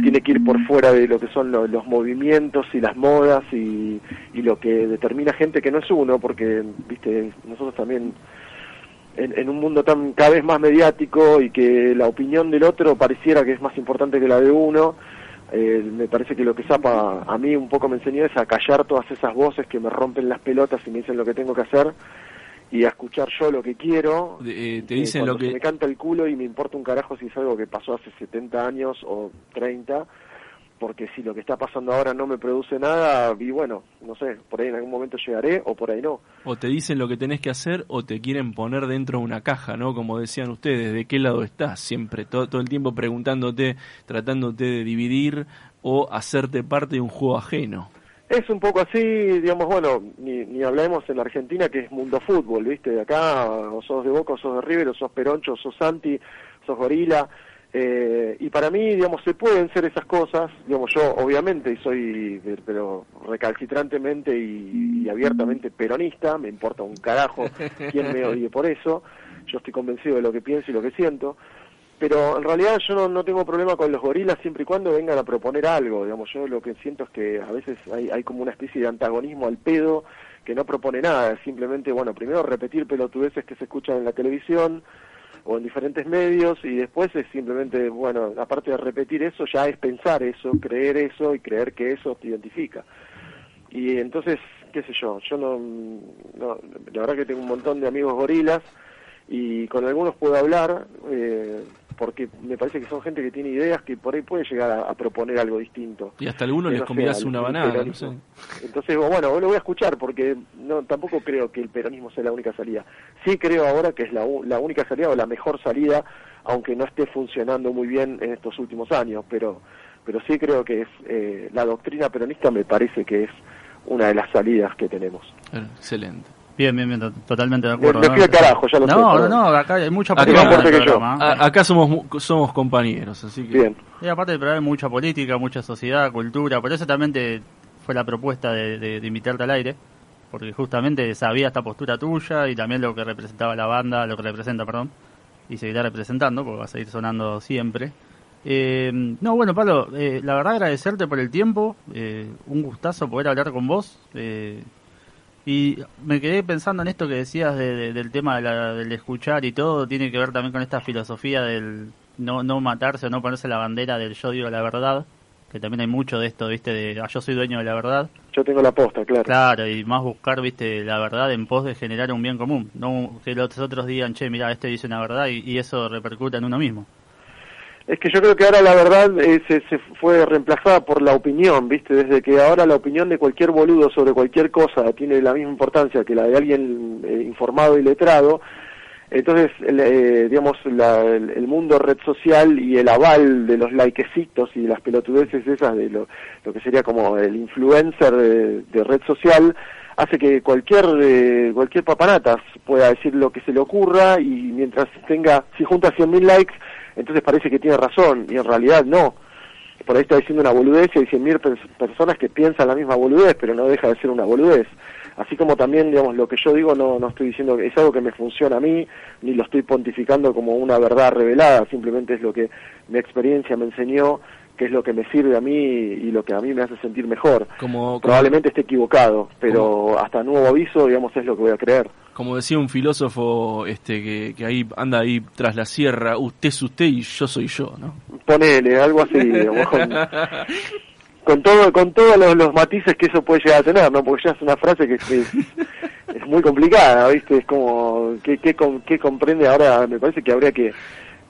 Speaker 3: tiene que ir por fuera de lo que son lo- los movimientos y las modas y, y lo que determina gente que no es uno, porque, viste, nosotros también en, en un mundo tan cada vez más mediático y que la opinión del otro pareciera que es más importante que la de uno, eh, me parece que lo que Zapa a mí un poco me enseñó es a callar todas esas voces que me rompen las pelotas y me dicen lo que tengo que hacer y a escuchar yo lo que quiero.
Speaker 4: Eh, te
Speaker 3: Eh,
Speaker 4: dicen lo que...
Speaker 3: me canta el culo y me importa un carajo si es algo que pasó hace 70 años o 30, porque si lo que está pasando ahora no me produce nada, y bueno, no sé, por ahí en algún momento llegaré o por ahí no.
Speaker 4: O te dicen lo que tenés que hacer o te quieren poner dentro de una caja, ¿no? Como decían ustedes, ¿de qué lado estás? Siempre, todo, todo el tiempo preguntándote, tratándote de dividir o hacerte parte de un juego ajeno.
Speaker 3: Es un poco así, digamos, bueno, ni, ni hablemos en la Argentina que es mundo fútbol, ¿viste? Acá o sos de Boca, o sos de River, o sos Peroncho, o sos Santi, sos Gorila. eh, y para mí, digamos, se pueden ser esas cosas, digamos, yo obviamente soy, pero recalcitrantemente y abiertamente peronista, me importa un carajo quién me odie por eso, yo estoy convencido de lo que pienso y lo que siento, pero en realidad yo no, no tengo problema con los gorilas siempre y cuando vengan a proponer algo, digamos, yo lo que siento es que a veces hay, hay como una especie de antagonismo al pedo que no propone nada, simplemente, bueno, primero repetir pelotudeces que se escuchan en la televisión o en diferentes medios y después es simplemente, bueno, aparte de repetir eso, ya es pensar eso, creer eso y creer que eso te identifica. Y entonces, qué sé yo, yo no, no la verdad que tengo un montón de amigos gorilas y con algunos puedo hablar eh, porque me parece que son gente que tiene ideas que por ahí puede llegar a, a proponer algo distinto.
Speaker 4: Y hasta algunos les
Speaker 3: no
Speaker 4: convidás
Speaker 3: sea
Speaker 4: una banana, no sé.
Speaker 3: Entonces, bueno, lo voy a escuchar porque no tampoco creo que el peronismo sea la única salida. Sí creo ahora que es la, la única salida o la mejor salida, aunque no esté funcionando muy bien en estos últimos años, pero pero sí creo que es eh, la doctrina peronista me parece que es una de las salidas que tenemos.
Speaker 4: Excelente.
Speaker 2: Bien, bien, bien, to- totalmente de acuerdo.
Speaker 3: me
Speaker 2: ¿no?
Speaker 3: fui al carajo, ya lo sé.
Speaker 2: No, no, no, acá hay mucha
Speaker 4: Acá-
Speaker 2: política el
Speaker 3: que yo.
Speaker 4: A- acá somos mu- somos compañeros, así que...
Speaker 3: Bien.
Speaker 2: Y aparte del programa hay mucha política, mucha sociedad, cultura, por eso también te- fue la propuesta de, de- de invitarte al aire, porque justamente sabía esta postura tuya y también lo que representaba la banda, lo que representa, perdón, y seguirá representando, porque va a seguir sonando siempre. Eh, no, bueno, Pablo, eh, la verdad agradecerte por el tiempo, eh, un gustazo poder hablar con vos. eh, y me quedé pensando en esto que decías de- de- del tema de la- del escuchar y todo, tiene que ver también con esta filosofía del no, no matarse o no ponerse la bandera del yo digo la verdad, que también hay mucho de esto, viste, de ah, yo soy dueño de la verdad.
Speaker 3: Yo tengo la posta, claro.
Speaker 2: Claro, y más buscar, viste, la verdad en pos de generar un bien común, no que los otros digan, che, mira, este dice una verdad y, y eso repercuta en uno mismo.
Speaker 3: Es que yo creo que ahora la verdad eh, se, se fue reemplazada por la opinión, ¿viste? Desde que ahora la opinión de cualquier boludo sobre cualquier cosa tiene la misma importancia que la de alguien eh, informado y letrado, Entonces, eh, digamos, el, mundo red social y el aval de los likecitos y las pelotudeces esas de lo, que sería como el influencer de, red social hace que cualquier eh, cualquier papanatas pueda decir lo que se le ocurra y mientras tenga, si junta 100.000 likes, entonces parece que tiene razón y en realidad no. Por ahí está diciendo una boludez y hay 100.000 personas que piensan la misma boludez, pero no deja de ser una boludez así como también, digamos, lo que yo digo no, no estoy diciendo que es algo que me funciona a mí, ni lo estoy pontificando como una verdad revelada, simplemente es lo que mi experiencia me enseñó, que es lo que me sirve a mí y lo que a mí me hace sentir mejor. Como, Probablemente esté equivocado, pero hasta nuevo aviso, digamos, es lo que voy a creer.
Speaker 4: Como decía un filósofo este que, que ahí anda ahí tras la sierra, usted es usted y yo soy yo, ¿no?
Speaker 3: Ponele, algo así, digamos, con todo con todos los, matices que eso puede llegar a tener, ¿no? Porque ya es una frase que, es, muy complicada, ¿viste? Es como, ¿qué, qué, qué comprende ahora? Me parece que habría que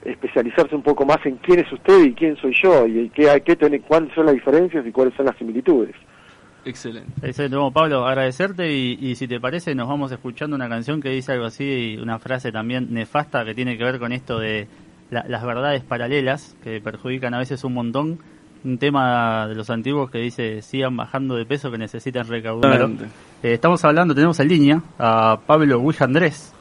Speaker 3: especializarse un poco más en quién es usted y quién soy yo, y qué, qué cuáles son las diferencias y cuáles son las similitudes.
Speaker 2: Excelente. Excelente. Bueno, Pablo, agradecerte y, y, si te parece nos vamos escuchando una canción que dice algo así, una frase también nefasta que tiene que ver con esto de las verdades paralelas que perjudican a veces un montón un tema de los antiguos que dice sigan bajando de peso que necesitan recaudar. Eh, estamos hablando, tenemos en línea a Pablo Luis Andrés,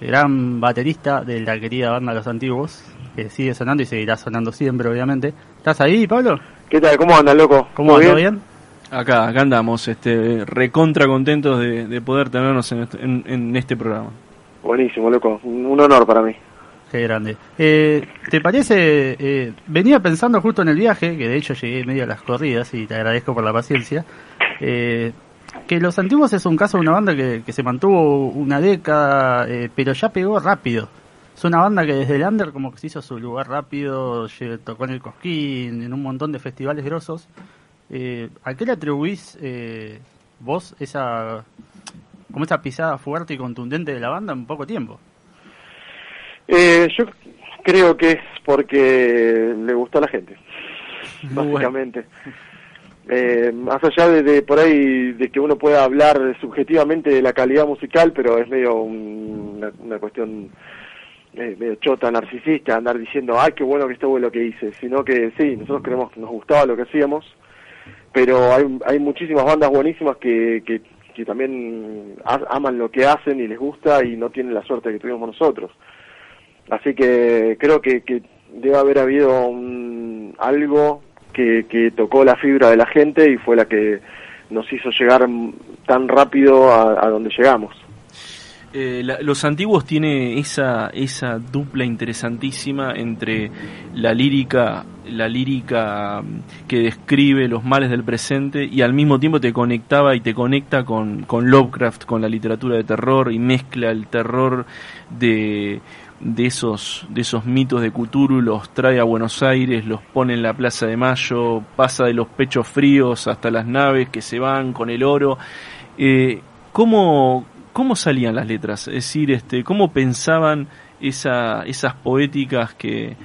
Speaker 2: gran baterista de la querida banda Los Antiguos, que sigue sonando y seguirá sonando siempre, obviamente. ¿Estás ahí, Pablo?
Speaker 3: ¿Qué tal? ¿Cómo andas, loco?
Speaker 2: ¿Cómo andas? bien?
Speaker 4: Acá, acá andamos, este, recontra contentos de, poder tenernos en este, en este programa.
Speaker 3: Buenísimo, loco. Un honor para mí.
Speaker 2: Qué grande. Eh, ¿Te parece? Eh, venía pensando justo en el viaje, que de hecho llegué medio a las corridas y te agradezco por la paciencia. Eh, que Los Antiguos es un caso de una banda que, se mantuvo una década, pero ya pegó rápido. Es una banda que desde el under como que se hizo su lugar rápido, tocó en el Cosquín, en un montón de festivales grosos. ¿A qué le atribuís vos esa, como esa pisada fuerte y contundente de la banda en poco tiempo?
Speaker 3: Eh, yo creo que es porque le gustó a la gente, básicamente. Eh, más allá de, por ahí de que uno pueda hablar subjetivamente de la calidad musical, pero es medio una, cuestión eh, medio chota, narcisista, andar diciendo, ay, qué bueno que estuvo lo que hice, sino que sí, nosotros creemos que nos gustaba lo que hacíamos, pero hay, hay muchísimas bandas buenísimas que, que, que también aman lo que hacen y les gusta y no tienen la suerte que tuvimos nosotros. Así que creo que, debe haber habido algo que, tocó la fibra de la gente y fue la que nos hizo llegar tan rápido a, donde llegamos.
Speaker 4: Eh, los antiguos tiene esa esa dupla interesantísima entre la lírica la lírica mm, que describe los males del presente y al mismo tiempo te conectaba y te conecta con, con Lovecraft con la literatura de terror y mezcla el terror de de esos, de esos mitos de Cthulhu, los trae a Buenos Aires, los pone en la Plaza de Mayo, pasa de los pechos fríos hasta las naves que se van con el oro. Eh, ¿cómo, ¿Cómo salían las letras? Es decir, este, ¿cómo pensaban esa, esas poéticas que,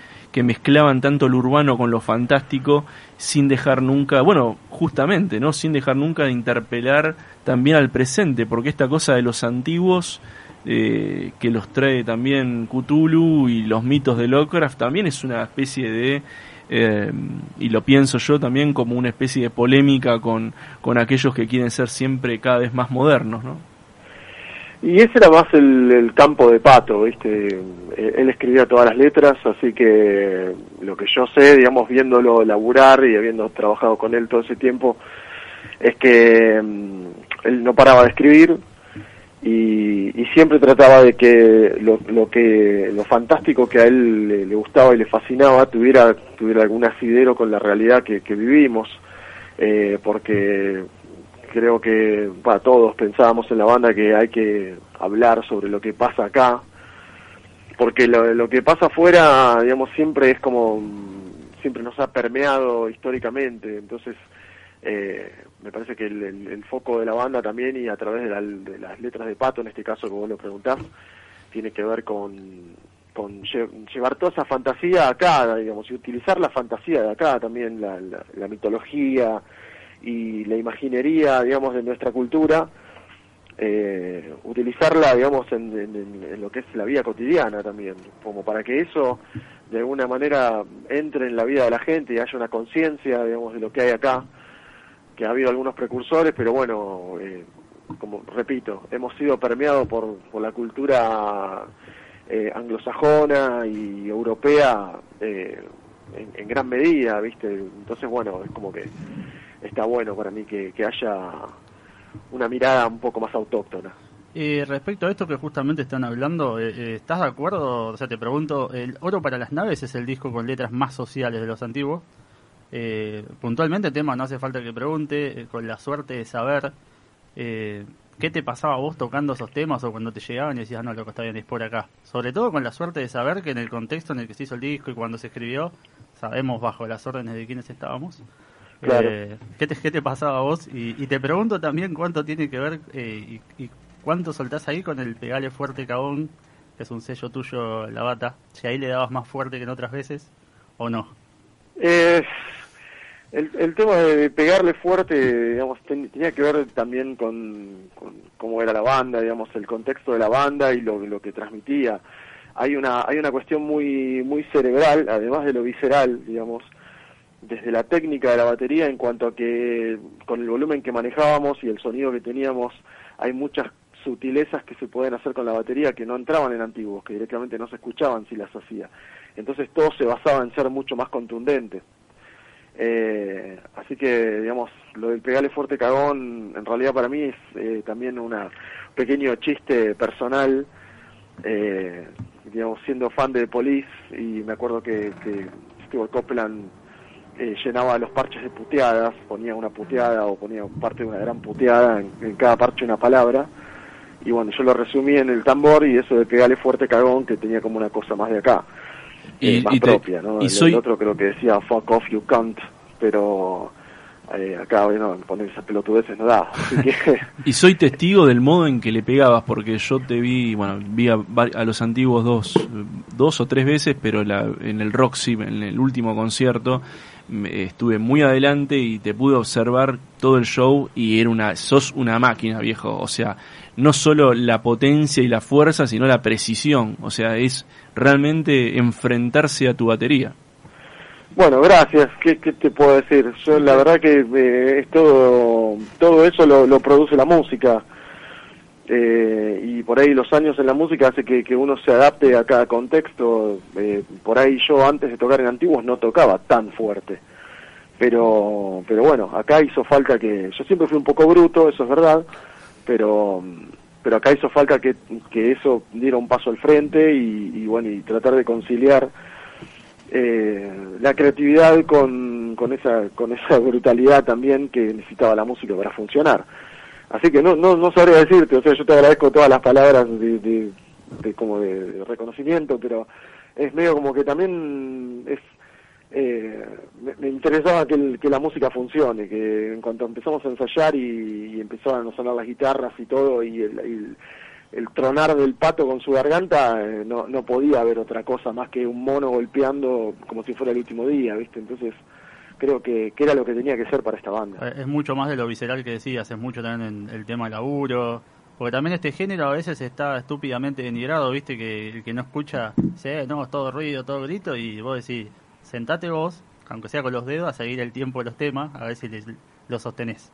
Speaker 4: mezclaban tanto lo urbano con lo fantástico sin dejar nunca, bueno, justamente, ¿no? Sin dejar nunca de interpelar también al presente, porque esta cosa de los antiguos eh, que los trae también Cthulhu y los mitos de Lovecraft, también es una especie de, eh, y lo pienso yo también como una especie de polémica con, con aquellos que quieren ser siempre cada vez más modernos, ¿no?
Speaker 3: Y ese era más el, campo de Pato, ¿viste? Eh, él escribía todas las letras, así que lo que yo sé, digamos, viéndolo laburar y habiendo trabajado con él todo ese tiempo, es que mm, él no paraba de escribir, y, siempre trataba de que lo, lo, que lo fantástico que a él le, gustaba y le fascinaba tuviera tuviera algún asidero con la realidad que, vivimos eh, porque creo que para todos pensábamos en la banda que hay que hablar sobre lo que pasa acá porque lo, lo que pasa afuera digamos siempre es como siempre nos ha permeado históricamente entonces eh, me parece que el, foco de la banda también y a través de, las letras de Pato, en este caso que vos lo preguntás, tiene que ver con, llevar toda esa fantasía acá, digamos, y utilizar la fantasía de acá también, la, mitología y la imaginería, digamos, de nuestra cultura eh, utilizarla, digamos, en, en, lo que es la vida cotidiana también, como para que eso de alguna manera entre en la vida de la gente y haya una conciencia, digamos, de lo que hay acá, que ha habido algunos precursores, pero bueno, eh, como repito, hemos sido permeados por, por la cultura eh, anglosajona y europea eh, en, gran medida, ¿viste? Entonces, bueno, es como que está bueno para mí que, haya una mirada un poco más autóctona.
Speaker 2: Y respecto a esto que justamente están hablando, eh, eh, ¿estás de acuerdo? O sea, te pregunto, el Oro para las Naves es el disco con letras más sociales de los antiguos. Eh, puntualmente, el tema no hace falta que pregunte, con la suerte de saber qué te pasaba vos tocando esos temas o cuando te llegaban y decías, ah, no, lo que está bien, es por acá. Sobre todo con la suerte de saber que en el contexto en el que se hizo el disco y cuando se escribió, sabemos bajo las órdenes de quienes estábamos. ¿Qué, te, ¿Qué te pasaba a vos? Y, te pregunto también cuánto tiene que ver y, y ¿Cuánto soltás ahí con el pegale fuerte cabón, que es un sello tuyo, la bata? Si ahí le dabas más fuerte que en otras veces, o no?
Speaker 3: Eh, el, tema de pegarle fuerte, digamos, tenía que ver también con, cómo era la banda, digamos, el contexto de la banda y lo, lo que transmitía. Hay una, hay una cuestión muy, muy cerebral, además de lo visceral, digamos, desde la técnica de la batería en cuanto a que con el volumen que manejábamos y el sonido que teníamos, hay muchas sutilezas que se pueden hacer con la batería que no entraban en antiguos, que directamente no se escuchaban si las hacía. Entonces todo se basaba en ser mucho más contundente. Eh, así que, digamos, lo del pegale fuerte cagón, en realidad para mí es eh, también un pequeño chiste personal. Eh, digamos, siendo fan de Police, y me acuerdo que, que Steve Copeland llenaba los parches de puteadas, ponía una puteada o ponía parte de una gran puteada en cada parche una palabra y bueno, yo lo resumí en el tambor y eso de pegarle fuerte cagón que tenía como una cosa más de acá, y, eh, más propia, ¿no? Y el, otro creo que decía fuck off you can't, pero eh, acá bueno, poner esas pelotudeces no da.
Speaker 4: y soy testigo del modo en que le pegabas, porque yo te vi, bueno, vi a, los antiguos dos, dos o tres veces, pero la, en el Roxy, en el último concierto, estuve muy adelante y te pude observar todo el show y era una, sos una máquina, viejo. O sea, no solo la potencia y la fuerza, sino la precisión. O sea, es realmente enfrentarse a tu batería.
Speaker 3: Bueno, gracias. ¿Qué, te puedo decir? Yo la verdad que eh, es todo, todo eso lo, produce la música. Eh, y por ahí los años en la música hace que, uno se adapte a cada contexto. Eh, por ahí yo antes de tocar en antiguos no tocaba tan fuerte. Pero, pero bueno, acá hizo falta que... Yo siempre fui un poco bruto, eso es verdad pero pero acá hizo falta que, que eso diera un paso al frente y, bueno y tratar de conciliar eh, la creatividad con, con esa con esa brutalidad también que necesitaba la música para funcionar así que no no no sabría decirte o sea yo te agradezco todas las palabras de, de, como de reconocimiento pero es medio como que también es eh, me, interesaba que, que, la música funcione, que en cuanto empezamos a ensayar y, empezaban a sonar las guitarras y todo, y el, el, tronar del pato con su garganta, eh, no, no podía haber otra cosa más que un mono golpeando como si fuera el último día, ¿viste? Entonces creo que, que era lo que tenía que ser para esta banda.
Speaker 2: Eh, es mucho más de lo visceral que decías, es mucho también el tema laburo, porque también este género a veces está estúpidamente denigrado, viste, que el que no escucha, dice, no, es todo ruido, todo grito, y vos decís, sentate vos, aunque sea con los dedos, a seguir el tiempo de los temas, a ver si lo sostenés.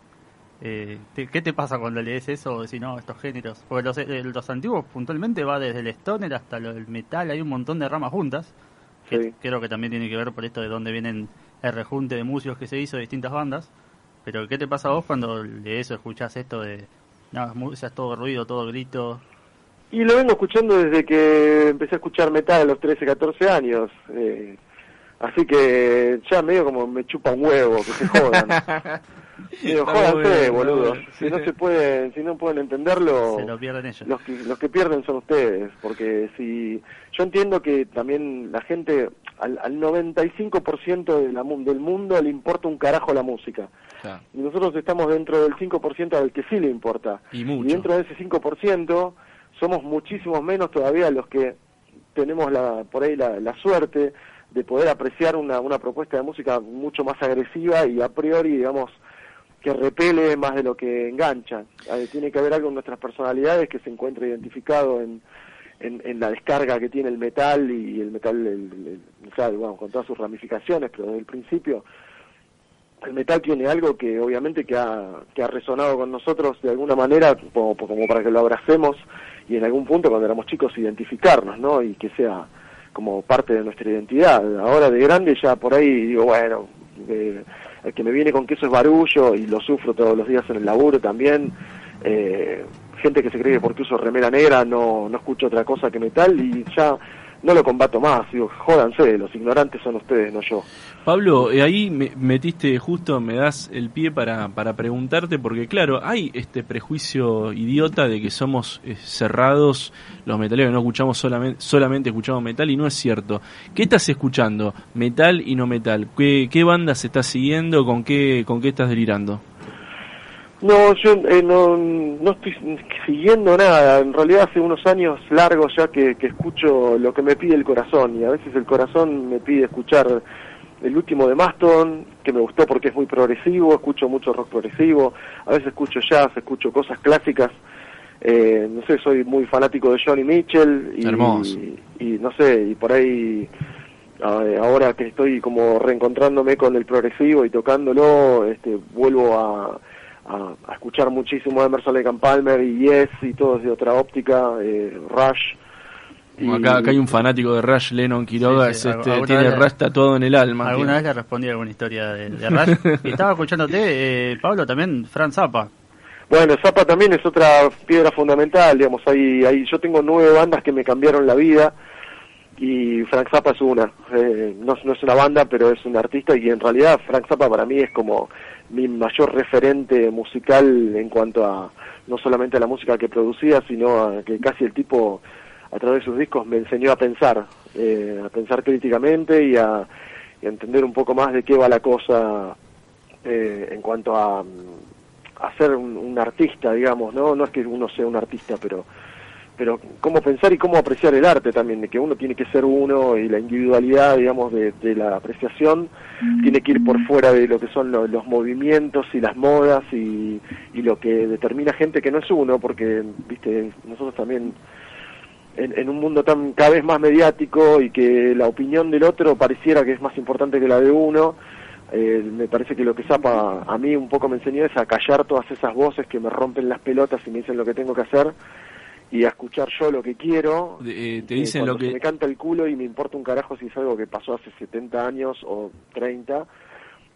Speaker 2: Eh, ¿Qué te pasa cuando lees eso o decís, no, estos géneros? Porque los, eh, los antiguos puntualmente va desde el stoner hasta el metal, hay un montón de ramas juntas, que creo que también tiene que ver por esto de dónde vienen el rejunte de músicos que se hizo de distintas bandas. Pero ¿qué te pasa a vos cuando lees o escuchás esto de, no, es todo ruido, todo grito?
Speaker 3: Y lo vengo escuchando desde que empecé a escuchar metal a los 13, 14 años. Eh, Así que ya medio como me chupa un huevo, que se jodan. Digo, jódanse, boludo. Si no se pueden, si no pueden entenderlo,
Speaker 2: se lo pierden ellos.
Speaker 3: Los que, los que pierden son ustedes, porque si yo entiendo que también la gente al, al 95% de la, del mundo le importa un carajo la música. Y nosotros estamos dentro del 5% al que sí le importa.
Speaker 4: Y, mucho.
Speaker 3: y dentro de ese 5% somos muchísimos menos todavía los que tenemos la por ahí la, la suerte de poder apreciar una, una propuesta de música mucho más agresiva y a priori, digamos, que repele más de lo que engancha. Eh, tiene que haber algo en nuestras personalidades que se encuentre identificado en, en, la descarga que tiene el metal y el metal, el, bueno, con todas sus ramificaciones, pero desde el principio el metal tiene algo que obviamente que ha, que ha resonado con nosotros de alguna manera como, como para que lo abracemos y en algún punto cuando éramos chicos identificarnos, ¿no? Y que sea como parte de nuestra identidad. Ahora de grande ya por ahí digo, bueno, eh, el que me viene con que eso es barullo y lo sufro todos los días en el laburo también. Eh, gente que se cree que porque uso remera negra no, no escucho otra cosa que metal y ya no lo combato más. Digo, jódanse, los ignorantes son ustedes, no yo.
Speaker 4: Pablo, eh, ahí me metiste justo, me das el pie para, para preguntarte, porque claro, hay este prejuicio idiota de que somos eh, cerrados los metaleros, no escuchamos solamente, solamente escuchamos metal y no es cierto. ¿Qué estás escuchando? ¿Metal y no metal? ¿Qué, qué bandas estás siguiendo? ¿Con qué, con qué estás delirando?
Speaker 3: No, yo eh, no, no estoy siguiendo nada. En realidad hace unos años largos ya que, que escucho lo que me pide el corazón y a veces el corazón me pide escuchar el último de Maston, que me gustó porque es muy progresivo, escucho mucho rock progresivo, a veces escucho jazz, escucho cosas clásicas. Eh, no sé, soy muy fanático de Johnny Mitchell y, y, no sé, y por ahí ahora que estoy como reencontrándome con el progresivo y tocándolo, este, vuelvo a a, escuchar muchísimo Emerson Lake Palmer y Yes y todos de otra óptica, eh, Rush.
Speaker 4: acá, acá, hay un fanático de Rush, Lennon Quiroga, este, tiene Rush todo en el alma.
Speaker 2: Alguna vez le respondí alguna historia de, Rush. y estaba escuchándote, eh, Pablo, también Frank Zappa.
Speaker 3: Bueno, Zappa también es otra piedra fundamental, digamos, ahí, ahí yo tengo nueve bandas que me cambiaron la vida y Frank Zappa es una. Eh, no, es una banda, pero es un artista y en realidad Frank Zappa para mí es como mi mayor referente musical en cuanto a no solamente a la música que producía, sino a que casi el tipo a través de sus discos me enseñó a pensar, eh, a pensar críticamente y a, entender un poco más de qué va la cosa eh, en cuanto a, a ser un, un, artista, digamos, ¿no? No es que uno sea un artista, pero pero cómo pensar y cómo apreciar el arte también, de que uno tiene que ser uno y la individualidad, digamos, de, la apreciación tiene que ir por fuera de lo que son los movimientos y las modas y, lo que determina gente que no es uno, porque, viste, nosotros también en, un mundo tan cada vez más mediático y que la opinión del otro pareciera que es más importante que la de uno, eh, me parece que lo que Zapa a mí un poco me enseñó es a callar todas esas voces que me rompen las pelotas y me dicen lo que tengo que hacer y a escuchar yo lo que quiero.
Speaker 4: Eh, te dicen lo que...
Speaker 3: me canta el culo y me importa un carajo si es algo que pasó hace 70 años o 30,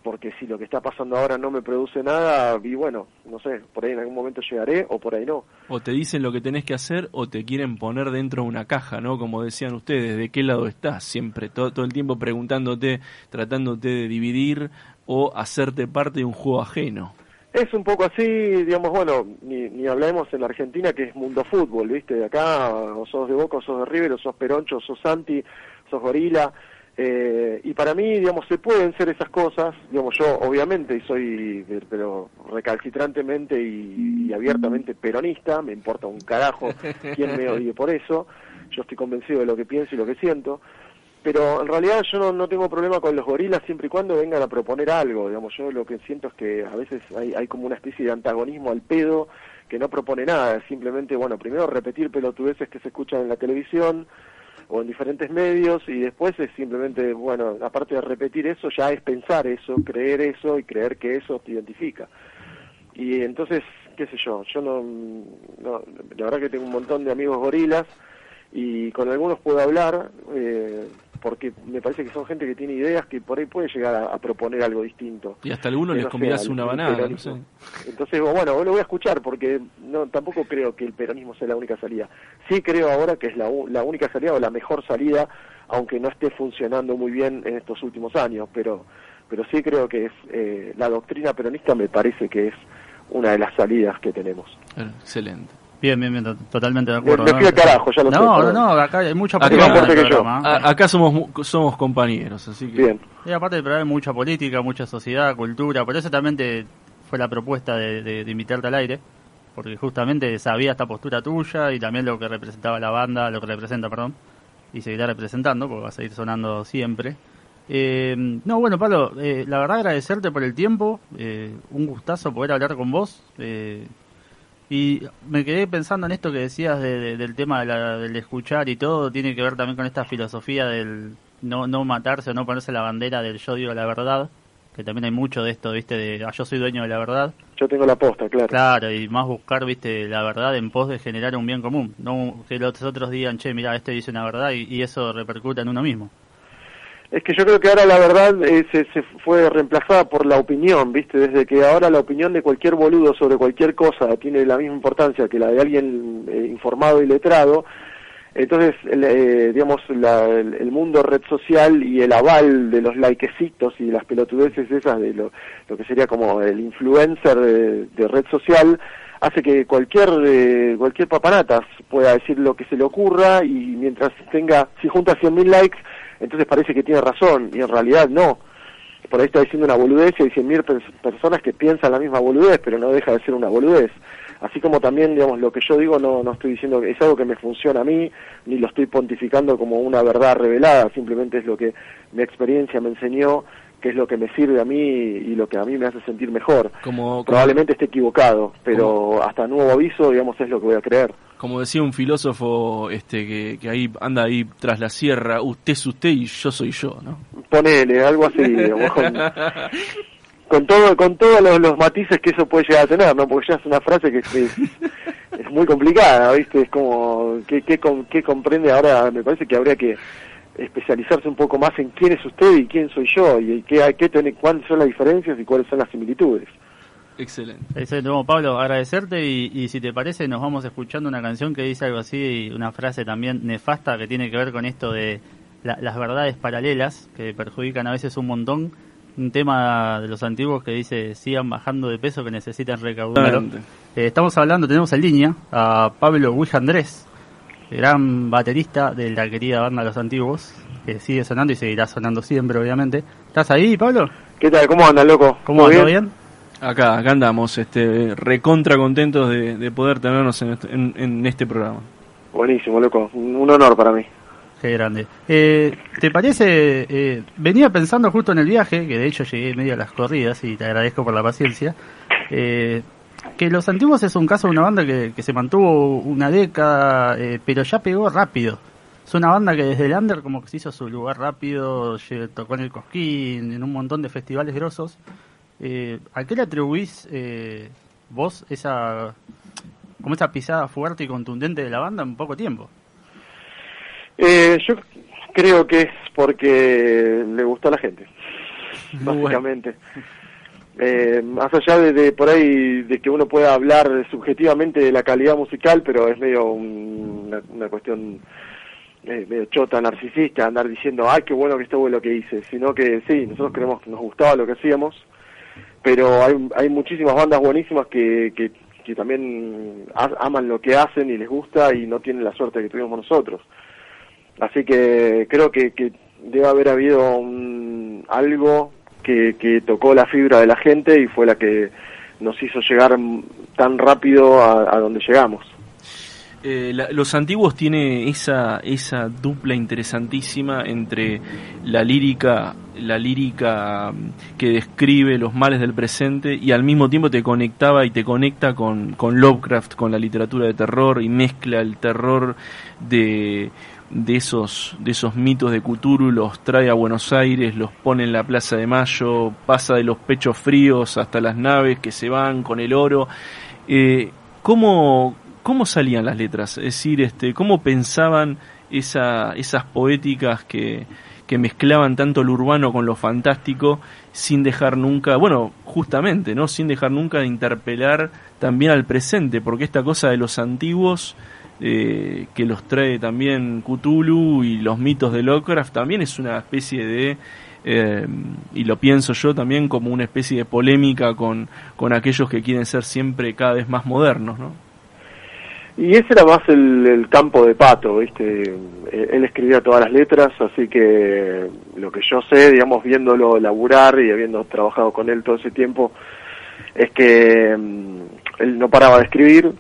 Speaker 3: porque si lo que está pasando ahora no me produce nada, y bueno, no sé, por ahí en algún momento llegaré o por ahí no.
Speaker 4: O te dicen lo que tenés que hacer o te quieren poner dentro de una caja, ¿no? Como decían ustedes, ¿de qué lado estás? Siempre, todo, todo el tiempo preguntándote, tratándote de dividir o hacerte parte de un juego ajeno.
Speaker 3: Es un poco así, digamos, bueno, ni, ni hablemos en la Argentina que es mundo fútbol, ¿viste? De acá, o sos de Boca, o sos de River, o sos Peroncho, o sos Santi, sos Gorila. Eh, y para mí, digamos, se pueden ser esas cosas, digamos, yo obviamente soy, pero recalcitrantemente y, y abiertamente peronista, me importa un carajo quién me odie por eso, yo estoy convencido de lo que pienso y lo que siento, pero en realidad yo no, no, tengo problema con los gorilas siempre y cuando vengan a proponer algo, digamos, yo lo que siento es que a veces hay, hay como una especie de antagonismo al pedo que no propone nada, simplemente, bueno, primero repetir pelotudeces que se escuchan en la televisión o en diferentes medios y después es simplemente, bueno, aparte de repetir eso, ya es pensar eso, creer eso y creer que eso te identifica. Y entonces, qué sé yo, yo no, no la verdad que tengo un montón de amigos gorilas y con algunos puedo hablar, eh, porque me parece que son gente que tiene ideas que por ahí puede llegar a, proponer algo distinto.
Speaker 4: Y hasta algunos les convidas una banana, no sé.
Speaker 3: Entonces, bueno, lo voy a escuchar porque no tampoco creo que el peronismo sea la única salida. Sí creo ahora que es la, la única salida o la mejor salida, aunque no esté funcionando muy bien en estos últimos años, pero pero sí creo que es eh, la doctrina peronista me parece que es una de las salidas que tenemos.
Speaker 4: Excelente.
Speaker 2: Bien, bien, bien, totalmente de acuerdo.
Speaker 3: Me, ¿no? carajo, ya lo
Speaker 2: no,
Speaker 3: sé.
Speaker 2: No, no, acá hay mucha
Speaker 4: política. Acá, acá somos, somos compañeros, así que...
Speaker 3: Bien.
Speaker 2: Y aparte de hay mucha política, mucha sociedad, cultura, por eso también fue la propuesta de, de, invitarte al aire, porque justamente sabía esta postura tuya y también lo que representaba la banda, lo que representa, perdón, y seguirá representando, porque va a seguir sonando siempre. Eh, no, bueno, Pablo, eh, la verdad agradecerte por el tiempo, eh, un gustazo poder hablar con vos. Eh, y me quedé pensando en esto que decías de- de- del tema de la- del escuchar y todo, tiene que ver también con esta filosofía del no, no matarse o no ponerse la bandera del yo digo la verdad, que también hay mucho de esto, viste, de ah, yo soy dueño de la verdad.
Speaker 3: Yo tengo la posta, claro.
Speaker 2: Claro, y más buscar, viste, la verdad en pos de generar un bien común. No que los otros digan, che, mira, este dice una verdad y, y eso repercuta en uno mismo.
Speaker 3: Es que yo creo que ahora la verdad eh, se, se fue reemplazada por la opinión, ¿viste? Desde que ahora la opinión de cualquier boludo sobre cualquier cosa tiene la misma importancia que la de alguien eh, informado y letrado, entonces, eh, digamos, la- el, mundo red social y el aval de los likecitos y las pelotudeces esas de lo, que sería como el influencer de, de red social hace que cualquier eh, cualquier papanatas pueda decir lo que se le ocurra y mientras tenga, si junta 100.000 likes, entonces parece que tiene razón y en realidad no. Por ahí está diciendo una boludez y hay 100.000 pers- personas que piensan la misma boludez, pero no deja de ser una boludez. Así como también, digamos, lo que yo digo no, no estoy diciendo que es algo que me funciona a mí, ni lo estoy pontificando como una verdad revelada, simplemente es lo que mi experiencia me enseñó, que es lo que me sirve a mí y lo que a mí me hace sentir mejor.
Speaker 4: Como, como,
Speaker 3: Probablemente esté equivocado, pero hasta nuevo aviso, digamos, es lo que voy a creer.
Speaker 4: Como decía un filósofo este que, que ahí anda ahí tras la sierra, usted es usted y yo soy yo, ¿no?
Speaker 3: Ponele, algo así, con, con todo con todos los, los matices que eso puede llegar a tener, ¿no? Porque ya es una frase que es, es- es muy complicada, ¿viste? Es como, ¿qué, qué, qué comprende ahora? Me parece que habría que especializarse un poco más en quién es usted y quién soy yo, y qué, hay- qué tiene, cuáles son las diferencias y cuáles son las similitudes.
Speaker 4: Excelente.
Speaker 2: Ese de nuevo, Pablo, agradecerte y, y si te parece nos vamos escuchando una canción que dice algo así, una frase también nefasta que tiene que ver con esto de la- las verdades paralelas que perjudican a veces un montón. Un tema de los antiguos que dice sigan bajando de peso que necesitan recaudar. Eh, estamos hablando, tenemos en línea a Pablo Huija Andrés, gran baterista de la querida banda Los Antiguos, que sigue sonando y seguirá sonando siempre, obviamente. ¿Estás ahí, Pablo?
Speaker 3: ¿Qué tal? ¿Cómo andan, loco?
Speaker 2: ¿Cómo
Speaker 3: ¿Todo
Speaker 2: anda? bien?
Speaker 4: Acá, acá andamos, este, recontra contentos de, de poder tenernos en este, en- en este programa.
Speaker 3: Buenísimo, loco. Un honor para mí.
Speaker 2: Qué grande. Eh, ¿Te parece? eh, venía pensando justo en el viaje, que de hecho llegué medio a las corridas y te agradezco por la paciencia. eh, que Los Antiguos es un caso de una banda que, que se mantuvo una década, eh, pero ya pegó rápido. Es una banda que desde el under como que se hizo su lugar rápido, tocó en el Cosquín, en un montón de festivales grosos. Eh, ¿A qué le atribuís eh, vos esa como esa pisada fuerte y contundente de la banda en poco tiempo?
Speaker 3: Eh, yo creo que es porque le gustó a la gente,
Speaker 4: Muy bueno.
Speaker 3: básicamente. Eh, más allá de, de por ahí de que uno pueda hablar subjetivamente de la calidad musical, pero es medio un- una, una cuestión eh, medio chota, narcisista, andar diciendo, ay, qué bueno que estuvo lo que hice, sino que sí, nosotros creemos que nos gustaba lo que hacíamos, pero hay, hay muchísimas bandas buenísimas que, que, que también aman lo que hacen y les gusta y no tienen la suerte que tuvimos nosotros. Así que creo que, que debe haber habido un- algo que, que tocó la fibra de la gente y fue la que nos hizo llegar tan rápido a, a donde llegamos.
Speaker 4: Eh, los antiguos tiene esa esa dupla interesantísima entre la lírica la lírica mm, que describe los males del presente y al mismo tiempo te conectaba y te conecta con, con Lovecraft con la literatura de terror y mezcla el terror de de esos de esos mitos de Cthulhu los trae a Buenos Aires los pone en la Plaza de Mayo pasa de los pechos fríos hasta las naves que se van con el oro. Eh, ¿cómo, ¿Cómo salían las letras? Es decir, este, ¿cómo pensaban esa, esas poéticas que, mezclaban tanto lo urbano con lo fantástico sin dejar nunca, bueno, justamente, ¿no? Sin dejar nunca de interpelar también al presente, porque esta cosa de los antiguos eh, que los trae también Cthulhu y los mitos de Lovecraft también es una especie de eh, y lo pienso yo también como una especie de polémica con, con aquellos que quieren ser siempre cada vez más modernos, ¿no?
Speaker 3: Y ese era más el, campo de Pato, ¿viste? Él escribía todas las letras, así que lo que yo sé, digamos, viéndolo laburar y habiendo trabajado con él todo ese tiempo, es que mm, él no paraba de escribir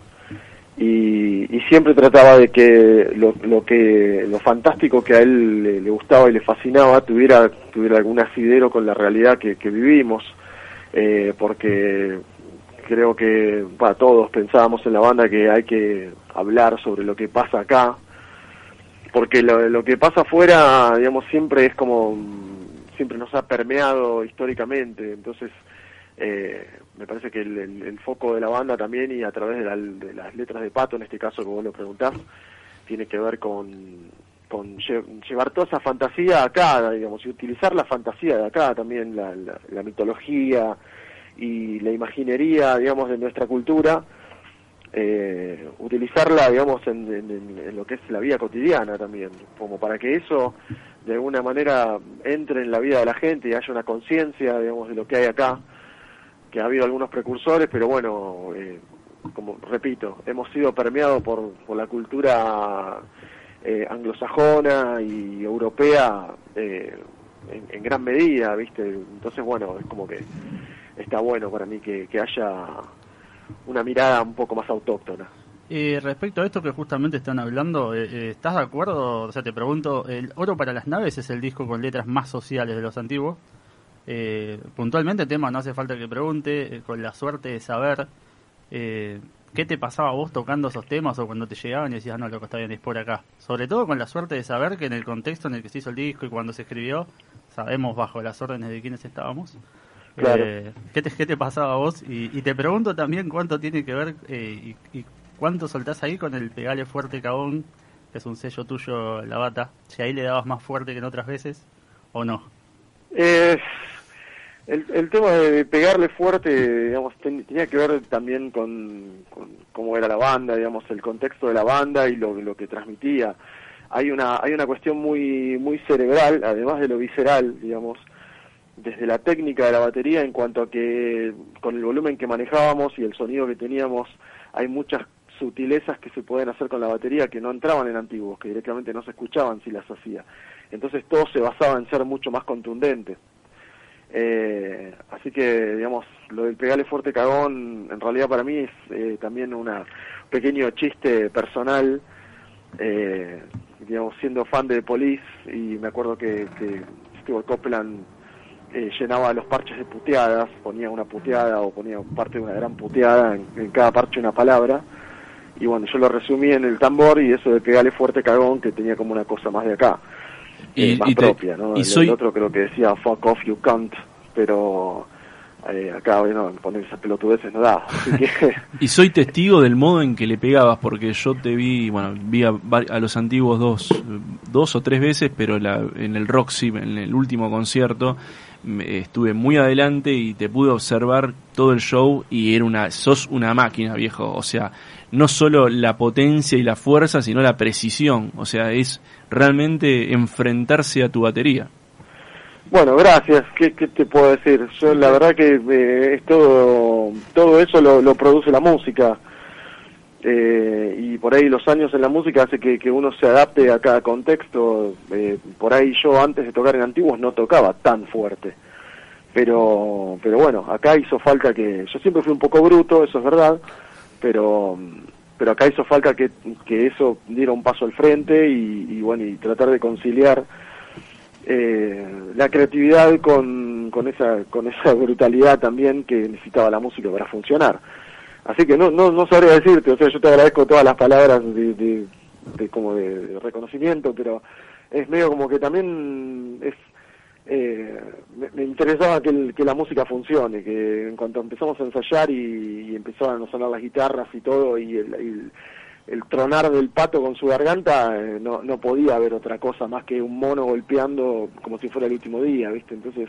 Speaker 3: y, siempre trataba de que lo, lo, que lo fantástico que a él le, gustaba y le fascinaba tuviera tuviera algún asidero con la realidad que, vivimos eh, porque creo que para todos pensábamos en la banda que hay que hablar sobre lo que pasa acá porque lo, lo que pasa afuera digamos siempre es como siempre nos ha permeado históricamente. Entonces eh, me parece que el, foco de la banda también y a través de, las letras de Pato, en este caso que vos lo preguntás, tiene que ver con, con llevar toda esa fantasía acá, digamos, y utilizar la fantasía de acá también, la, mitología y la imaginería, digamos, de nuestra cultura, eh, utilizarla, digamos, en, en, lo que es la vida cotidiana también, como para que eso de alguna manera entre en la vida de la gente y haya una conciencia, digamos, de lo que hay acá que ha habido algunos precursores, pero bueno, eh, como repito, hemos sido permeados por, por la cultura eh, anglosajona y europea eh, en, gran medida, ¿viste? Entonces, bueno, es como que está bueno para mí que, haya una mirada un poco más autóctona.
Speaker 2: Y respecto a esto que justamente están hablando, ¿estás de acuerdo? O sea, te pregunto, ¿el Oro para las Naves es el disco con letras más sociales de los antiguos? Eh, puntualmente, tema, no hace falta que pregunte, eh, con la suerte de saber eh, qué te pasaba vos tocando esos temas o cuando te llegaban y decías, no, loco, está bien, es por acá. Sobre todo con la suerte de saber que en el contexto en el que se hizo el disco y cuando se escribió, sabemos bajo las órdenes de quienes estábamos. Eh, ¿qué, te, ¿Qué te pasaba a vos? Y, te pregunto también cuánto tiene que ver y, y, cuánto soltás ahí con el Pegale Fuerte Cabón, que es un sello tuyo, la bata. Si ahí le dabas más fuerte que en otras veces o no.
Speaker 3: Eh, el, el tema de pegarle fuerte, digamos, tenía que ver también con, cómo era la banda, digamos, el contexto de la banda y lo, lo que transmitía. Hay una, hay una cuestión muy, muy cerebral, además de lo visceral, digamos, desde la técnica de la batería en cuanto a que con el volumen que manejábamos y el sonido que teníamos, hay muchas sutilezas que se pueden hacer con la batería que no entraban en antiguos, que directamente no se escuchaban si las hacía. Entonces todo se basaba en ser mucho más contundente. Eh, así que, digamos, lo del pegale fuerte cagón, en realidad para mí es eh, también un pequeño chiste personal, eh, digamos, siendo fan de Police, y me acuerdo que, que Stewart Copeland eh, llenaba los parches de puteadas, ponía una puteada o ponía parte de una gran puteada, en, cada parche una palabra, y bueno, yo lo resumí en el tambor y eso de pegale fuerte cagón, que tenía como una cosa más de acá y, más propia, ¿no? el, otro creo que decía fuck off you can't, pero eh, acá bueno, poner esas pelotudeces no da.
Speaker 4: y soy testigo del modo en que le pegabas, porque yo te vi, bueno, vi a, los antiguos dos, dos o tres veces, pero la, en el Roxy, en el último concierto, estuve muy adelante y te pude observar todo el show y era una, sos una máquina, viejo. O sea, no solo la potencia y la fuerza, sino la precisión. O sea, es realmente enfrentarse a tu batería.
Speaker 3: Bueno, gracias. ¿Qué, te puedo decir? Yo la verdad que eh, es todo, todo eso lo, produce la música. Eh, y por ahí los años en la música hace que, uno se adapte a cada contexto. Eh, por ahí yo antes de tocar en antiguos no tocaba tan fuerte. Pero, pero bueno, acá hizo falta que... Yo siempre fui un poco bruto, eso es verdad, pero pero acá hizo falta que, que eso diera un paso al frente y, bueno y tratar de conciliar eh, la creatividad con, con esa con esa brutalidad también que necesitaba la música para funcionar así que no no no sabría decirte o sea yo te agradezco todas las palabras de, de, como de reconocimiento pero es medio como que también es eh, me, interesaba que, que, la música funcione, que en cuanto empezamos a ensayar y, empezaban a sonar las guitarras y todo, y el, el, tronar del pato con su garganta, eh, no, no podía haber otra cosa más que un mono golpeando como si fuera el último día, ¿viste? Entonces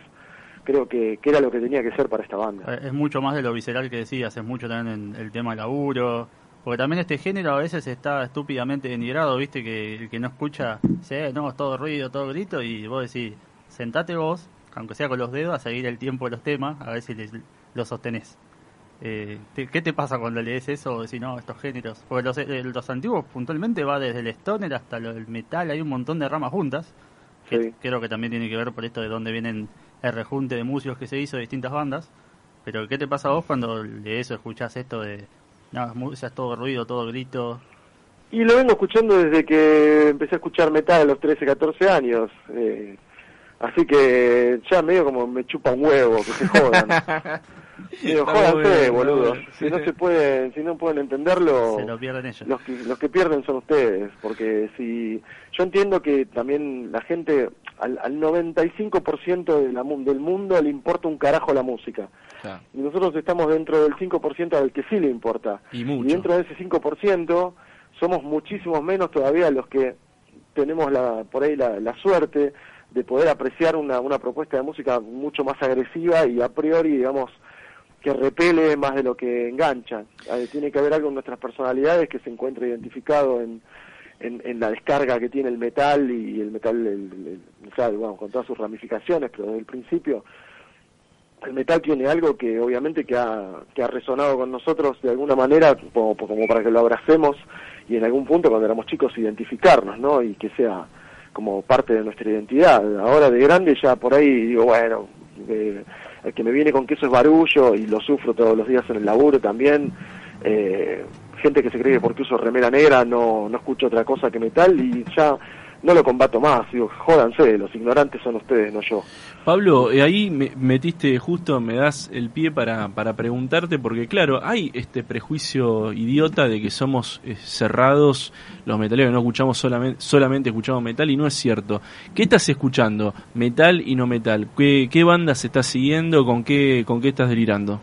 Speaker 3: creo que, que era lo que tenía que ser para esta banda.
Speaker 2: Eh, es mucho más de lo visceral que decías, es mucho también en el tema laburo, porque también este género a veces está estúpidamente denigrado, ¿viste? Que el que no escucha, dice, no, es todo ruido, todo grito, y vos decís sentate vos, aunque sea con los dedos, a seguir el tiempo de los temas, a ver si lo sostenés. Eh, ¿Qué te pasa cuando lees eso o decís, no, estos géneros? Porque los, eh, los antiguos puntualmente va desde el stoner hasta el metal, hay un montón de ramas juntas, que creo que también tiene que ver por esto de dónde vienen el rejunte de músicos que se hizo de distintas bandas. Pero ¿qué te pasa a vos cuando lees o escuchás esto de, No, es todo ruido, todo grito.
Speaker 3: Y lo vengo escuchando desde que empecé a escuchar metal a los 13, 14 años. Eh, así que ya medio como me chupa un huevo, que se jodan. Digo, jódanse, boludo. Si no se pueden, si no pueden entenderlo,
Speaker 2: se lo pierden ellos.
Speaker 3: Los que, los que pierden son ustedes, porque si yo entiendo que también la gente al, al 95% de la, del mundo le importa un carajo la música. Y nosotros estamos dentro del 5% al que sí le importa.
Speaker 4: Y, mucho.
Speaker 3: y dentro de ese 5% somos muchísimos menos todavía los que tenemos la, por ahí la, la suerte de poder apreciar una, una propuesta de música mucho más agresiva y a priori, digamos, que repele más de lo que engancha. Eh, tiene que haber algo en nuestras personalidades que se encuentre identificado en, en, la descarga que tiene el metal y el metal, el, bueno, con todas sus ramificaciones, pero desde el principio el metal tiene algo que obviamente que ha, que ha resonado con nosotros de alguna manera como, como para que lo abracemos y en algún punto cuando éramos chicos identificarnos, ¿no? Y que sea como parte de nuestra identidad. Ahora de grande ya por ahí digo, bueno, eh, el que me viene con que eso es barullo y lo sufro todos los días en el laburo también. Eh, gente que se cree que porque uso remera negra no, no escucho otra cosa que metal y ya no lo combato más. Digo, jódanse, los ignorantes son ustedes, no yo.
Speaker 4: Pablo, eh, ahí me metiste justo, me das el pie para, para preguntarte, porque claro, hay este prejuicio idiota de que somos eh, cerrados los metaleros, no escuchamos solamente, solamente escuchamos metal y no es cierto. ¿Qué estás escuchando? ¿Metal y no metal? ¿Qué, qué bandas estás siguiendo? ¿Con qué, con qué estás delirando?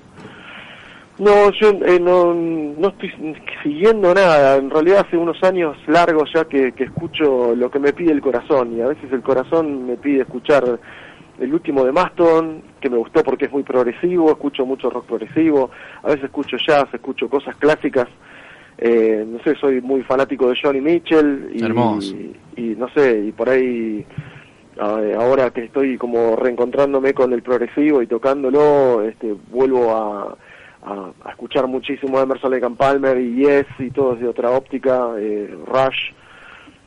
Speaker 3: No, yo eh, no, no estoy siguiendo nada. En realidad hace unos años largos ya que, que escucho lo que me pide el corazón y a veces el corazón me pide escuchar el último de Maston, que me gustó porque es muy progresivo, escucho mucho rock progresivo, a veces escucho jazz, escucho cosas clásicas. Eh, no sé, soy muy fanático de Johnny Mitchell y, y, no sé, y por ahí ahora que estoy como reencontrándome con el progresivo y tocándolo, este, vuelvo a a, escuchar muchísimo a Emerson Lake Palmer y Yes y todos de otra óptica, eh, Rush.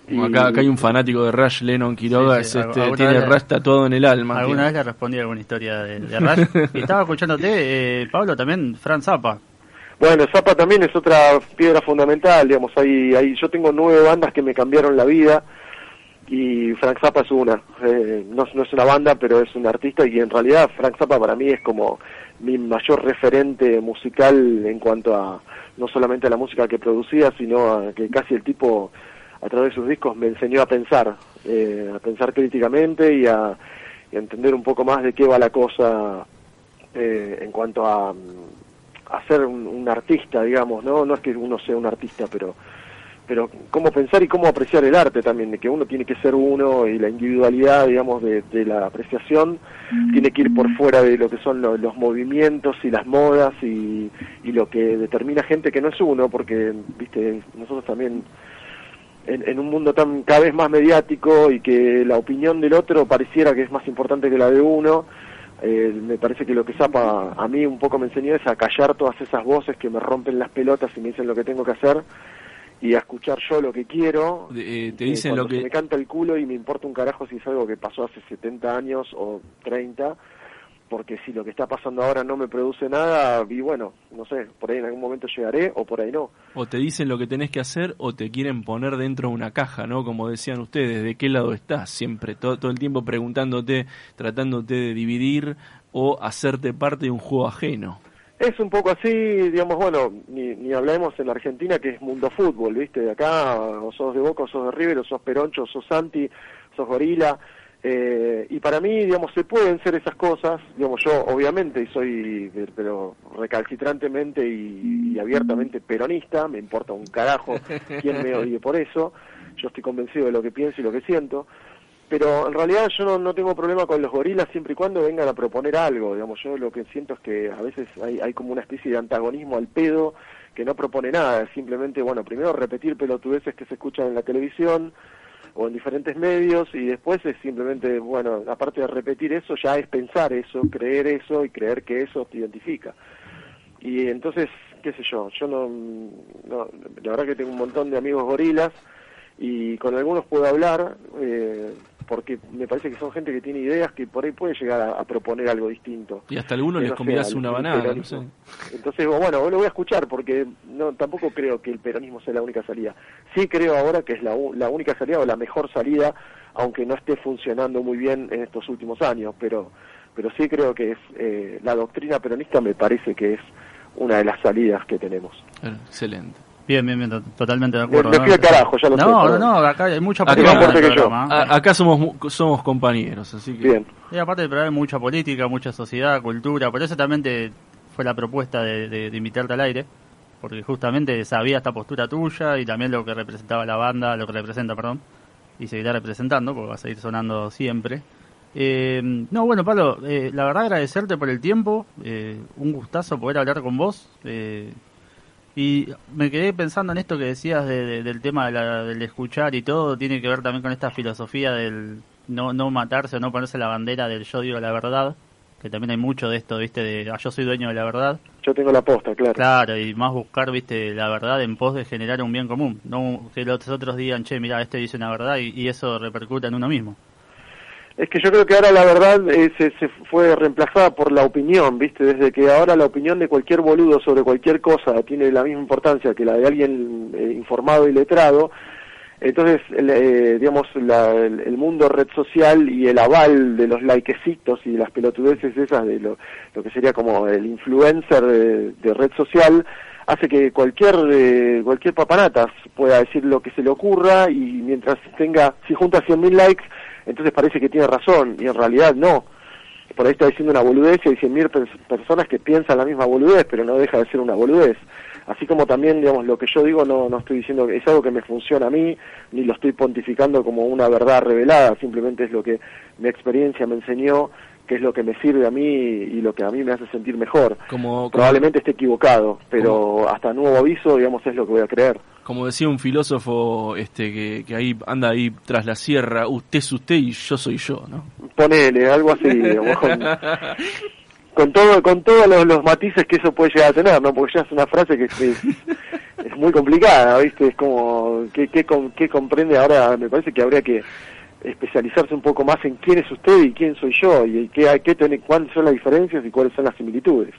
Speaker 4: Y... Acá, acá, hay un fanático de Rush, Lennon Quiroga, este, tiene Rush todo en el alma.
Speaker 2: Alguna vez le respondí alguna historia de, Rush. y estaba escuchándote, eh, Pablo, también Fran Zappa.
Speaker 3: Bueno, Zappa también es otra piedra fundamental, digamos, ahí, ahí yo tengo nueve bandas que me cambiaron la vida y Frank Zappa es una, eh, no, es una banda, pero es un artista y en realidad Frank Zappa para mí es como mi mayor referente musical en cuanto a no solamente a la música que producía, sino a que casi el tipo a través de sus discos me enseñó a pensar, eh, a pensar críticamente y a, entender un poco más de qué va la cosa eh, en cuanto a, a ser un, un, artista, digamos, ¿no? No es que uno sea un artista, pero pero cómo pensar y cómo apreciar el arte también, de que uno tiene que ser uno y la individualidad, digamos, de, la apreciación tiene que ir por fuera de lo que son los movimientos y las modas y, y, lo que determina gente que no es uno, porque, viste, nosotros también en, en, un mundo tan cada vez más mediático y que la opinión del otro pareciera que es más importante que la de uno, eh, me parece que lo que Zapa a mí un poco me enseñó es a callar todas esas voces que me rompen las pelotas y me dicen lo que tengo que hacer y a escuchar yo lo que quiero.
Speaker 4: Eh, te dicen lo que...
Speaker 3: me canta el culo y me importa un carajo si es algo que pasó hace 70 años o 30, porque si lo que está pasando ahora no me produce nada, y bueno, no sé, por ahí en algún momento llegaré o por ahí no.
Speaker 4: O te dicen lo que tenés que hacer o te quieren poner dentro de una caja, ¿no? Como decían ustedes, ¿de qué lado estás? Siempre, todo, todo el tiempo preguntándote, tratándote de dividir o hacerte parte de un juego ajeno.
Speaker 3: Es un poco así, digamos, bueno, ni, ni hablemos en la Argentina que es mundo fútbol, ¿viste? Acá o sos de Boca, o sos de River, o sos Peroncho, sos Santi, sos Gorila. Eh, y para mí, digamos, se pueden ser esas cosas, digamos, yo obviamente soy, pero recalcitrantemente y, y abiertamente peronista, me importa un carajo quién me odie por eso, yo estoy convencido de lo que pienso y lo que siento, pero en realidad yo no, tengo problema con los gorilas siempre y cuando vengan a proponer algo, digamos, yo lo que siento es que a veces hay, hay como una especie de antagonismo al pedo que no propone nada, simplemente, bueno, primero repetir pelotudeces que se escuchan en la televisión o en diferentes medios y después es simplemente, bueno, aparte de repetir eso, ya es pensar eso, creer eso y creer que eso te identifica. Y entonces, qué sé yo, yo no, no la verdad que tengo un montón de amigos gorilas, y con algunos puedo hablar, eh, porque me parece que son gente que tiene ideas que por ahí puede llegar a, proponer algo distinto.
Speaker 4: Y hasta algunos les convidas una banana, no sé.
Speaker 3: Entonces, bueno, lo voy a escuchar porque no tampoco creo que el peronismo sea la única salida. Sí creo ahora que es la, la única salida o la mejor salida, aunque no esté funcionando muy bien en estos últimos años, pero pero sí creo que es eh, la doctrina peronista me parece que es una de las salidas que tenemos.
Speaker 4: Excelente.
Speaker 2: Bien, bien, bien, totalmente de acuerdo.
Speaker 3: Me, carajo, ya lo
Speaker 2: no,
Speaker 3: sé.
Speaker 2: No, no, acá hay mucha
Speaker 4: política. Acá, acá somos, somos compañeros, así que...
Speaker 3: Bien.
Speaker 2: Y aparte de hay mucha política, mucha sociedad, cultura, por eso también fue la propuesta de, de, invitarte al aire, porque justamente sabía esta postura tuya y también lo que representaba la banda, lo que representa, perdón, y seguirá representando, porque va a seguir sonando siempre. Eh, no, bueno, Pablo, eh, la verdad agradecerte por el tiempo, eh, un gustazo poder hablar con vos. Eh, y me quedé pensando en esto que decías del tema del escuchar y todo, tiene que ver también con esta filosofía del no, no matarse o no ponerse la bandera del yo digo la verdad, que también hay mucho de esto, viste, de ah, yo soy dueño de la verdad.
Speaker 3: Yo tengo la posta, claro.
Speaker 2: Claro, y más buscar, viste, la verdad en pos de generar un bien común, no que los otros digan, che, mira, este dice una verdad y, eso repercuta en uno mismo.
Speaker 3: Es que yo creo que ahora la verdad eh, se, se, fue reemplazada por la opinión, ¿viste? Desde que ahora la opinión de cualquier boludo sobre cualquier cosa tiene la misma importancia que la de alguien eh, informado y letrado, entonces, eh, digamos, el, mundo red social y el aval de los likecitos y las pelotudeces esas de lo, lo que sería como el influencer de, red social hace que cualquier eh, cualquier papanatas pueda decir lo que se le ocurra y mientras tenga, si junta 100.000 likes, entonces parece que tiene razón y en realidad no. Por ahí está diciendo una boludez y hay 100.000 personas que piensan la misma boludez, pero no deja de ser una boludez. Así como también, digamos, lo que yo digo no, no estoy diciendo que es algo que me funciona a mí, ni lo estoy pontificando como una verdad revelada, simplemente es lo que mi experiencia me enseñó que es lo que me sirve a mí y lo que a mí me hace sentir mejor.
Speaker 4: Como,
Speaker 3: Probablemente esté equivocado, pero hasta nuevo aviso, digamos, es lo que voy a creer
Speaker 4: como decía un filósofo este que, que, ahí anda ahí tras la sierra, usted es usted y yo soy yo, ¿no?
Speaker 3: Ponele, algo así, con, todo con todos los, matices que eso puede llegar a tener, ¿no? Porque ya es una frase que es, muy complicada, ¿viste? Es como, ¿qué, qué, qué comprende ahora? Me parece que habría que especializarse un poco más en quién es usted y quién soy yo y qué, qué cuáles son las diferencias y cuáles son las similitudes.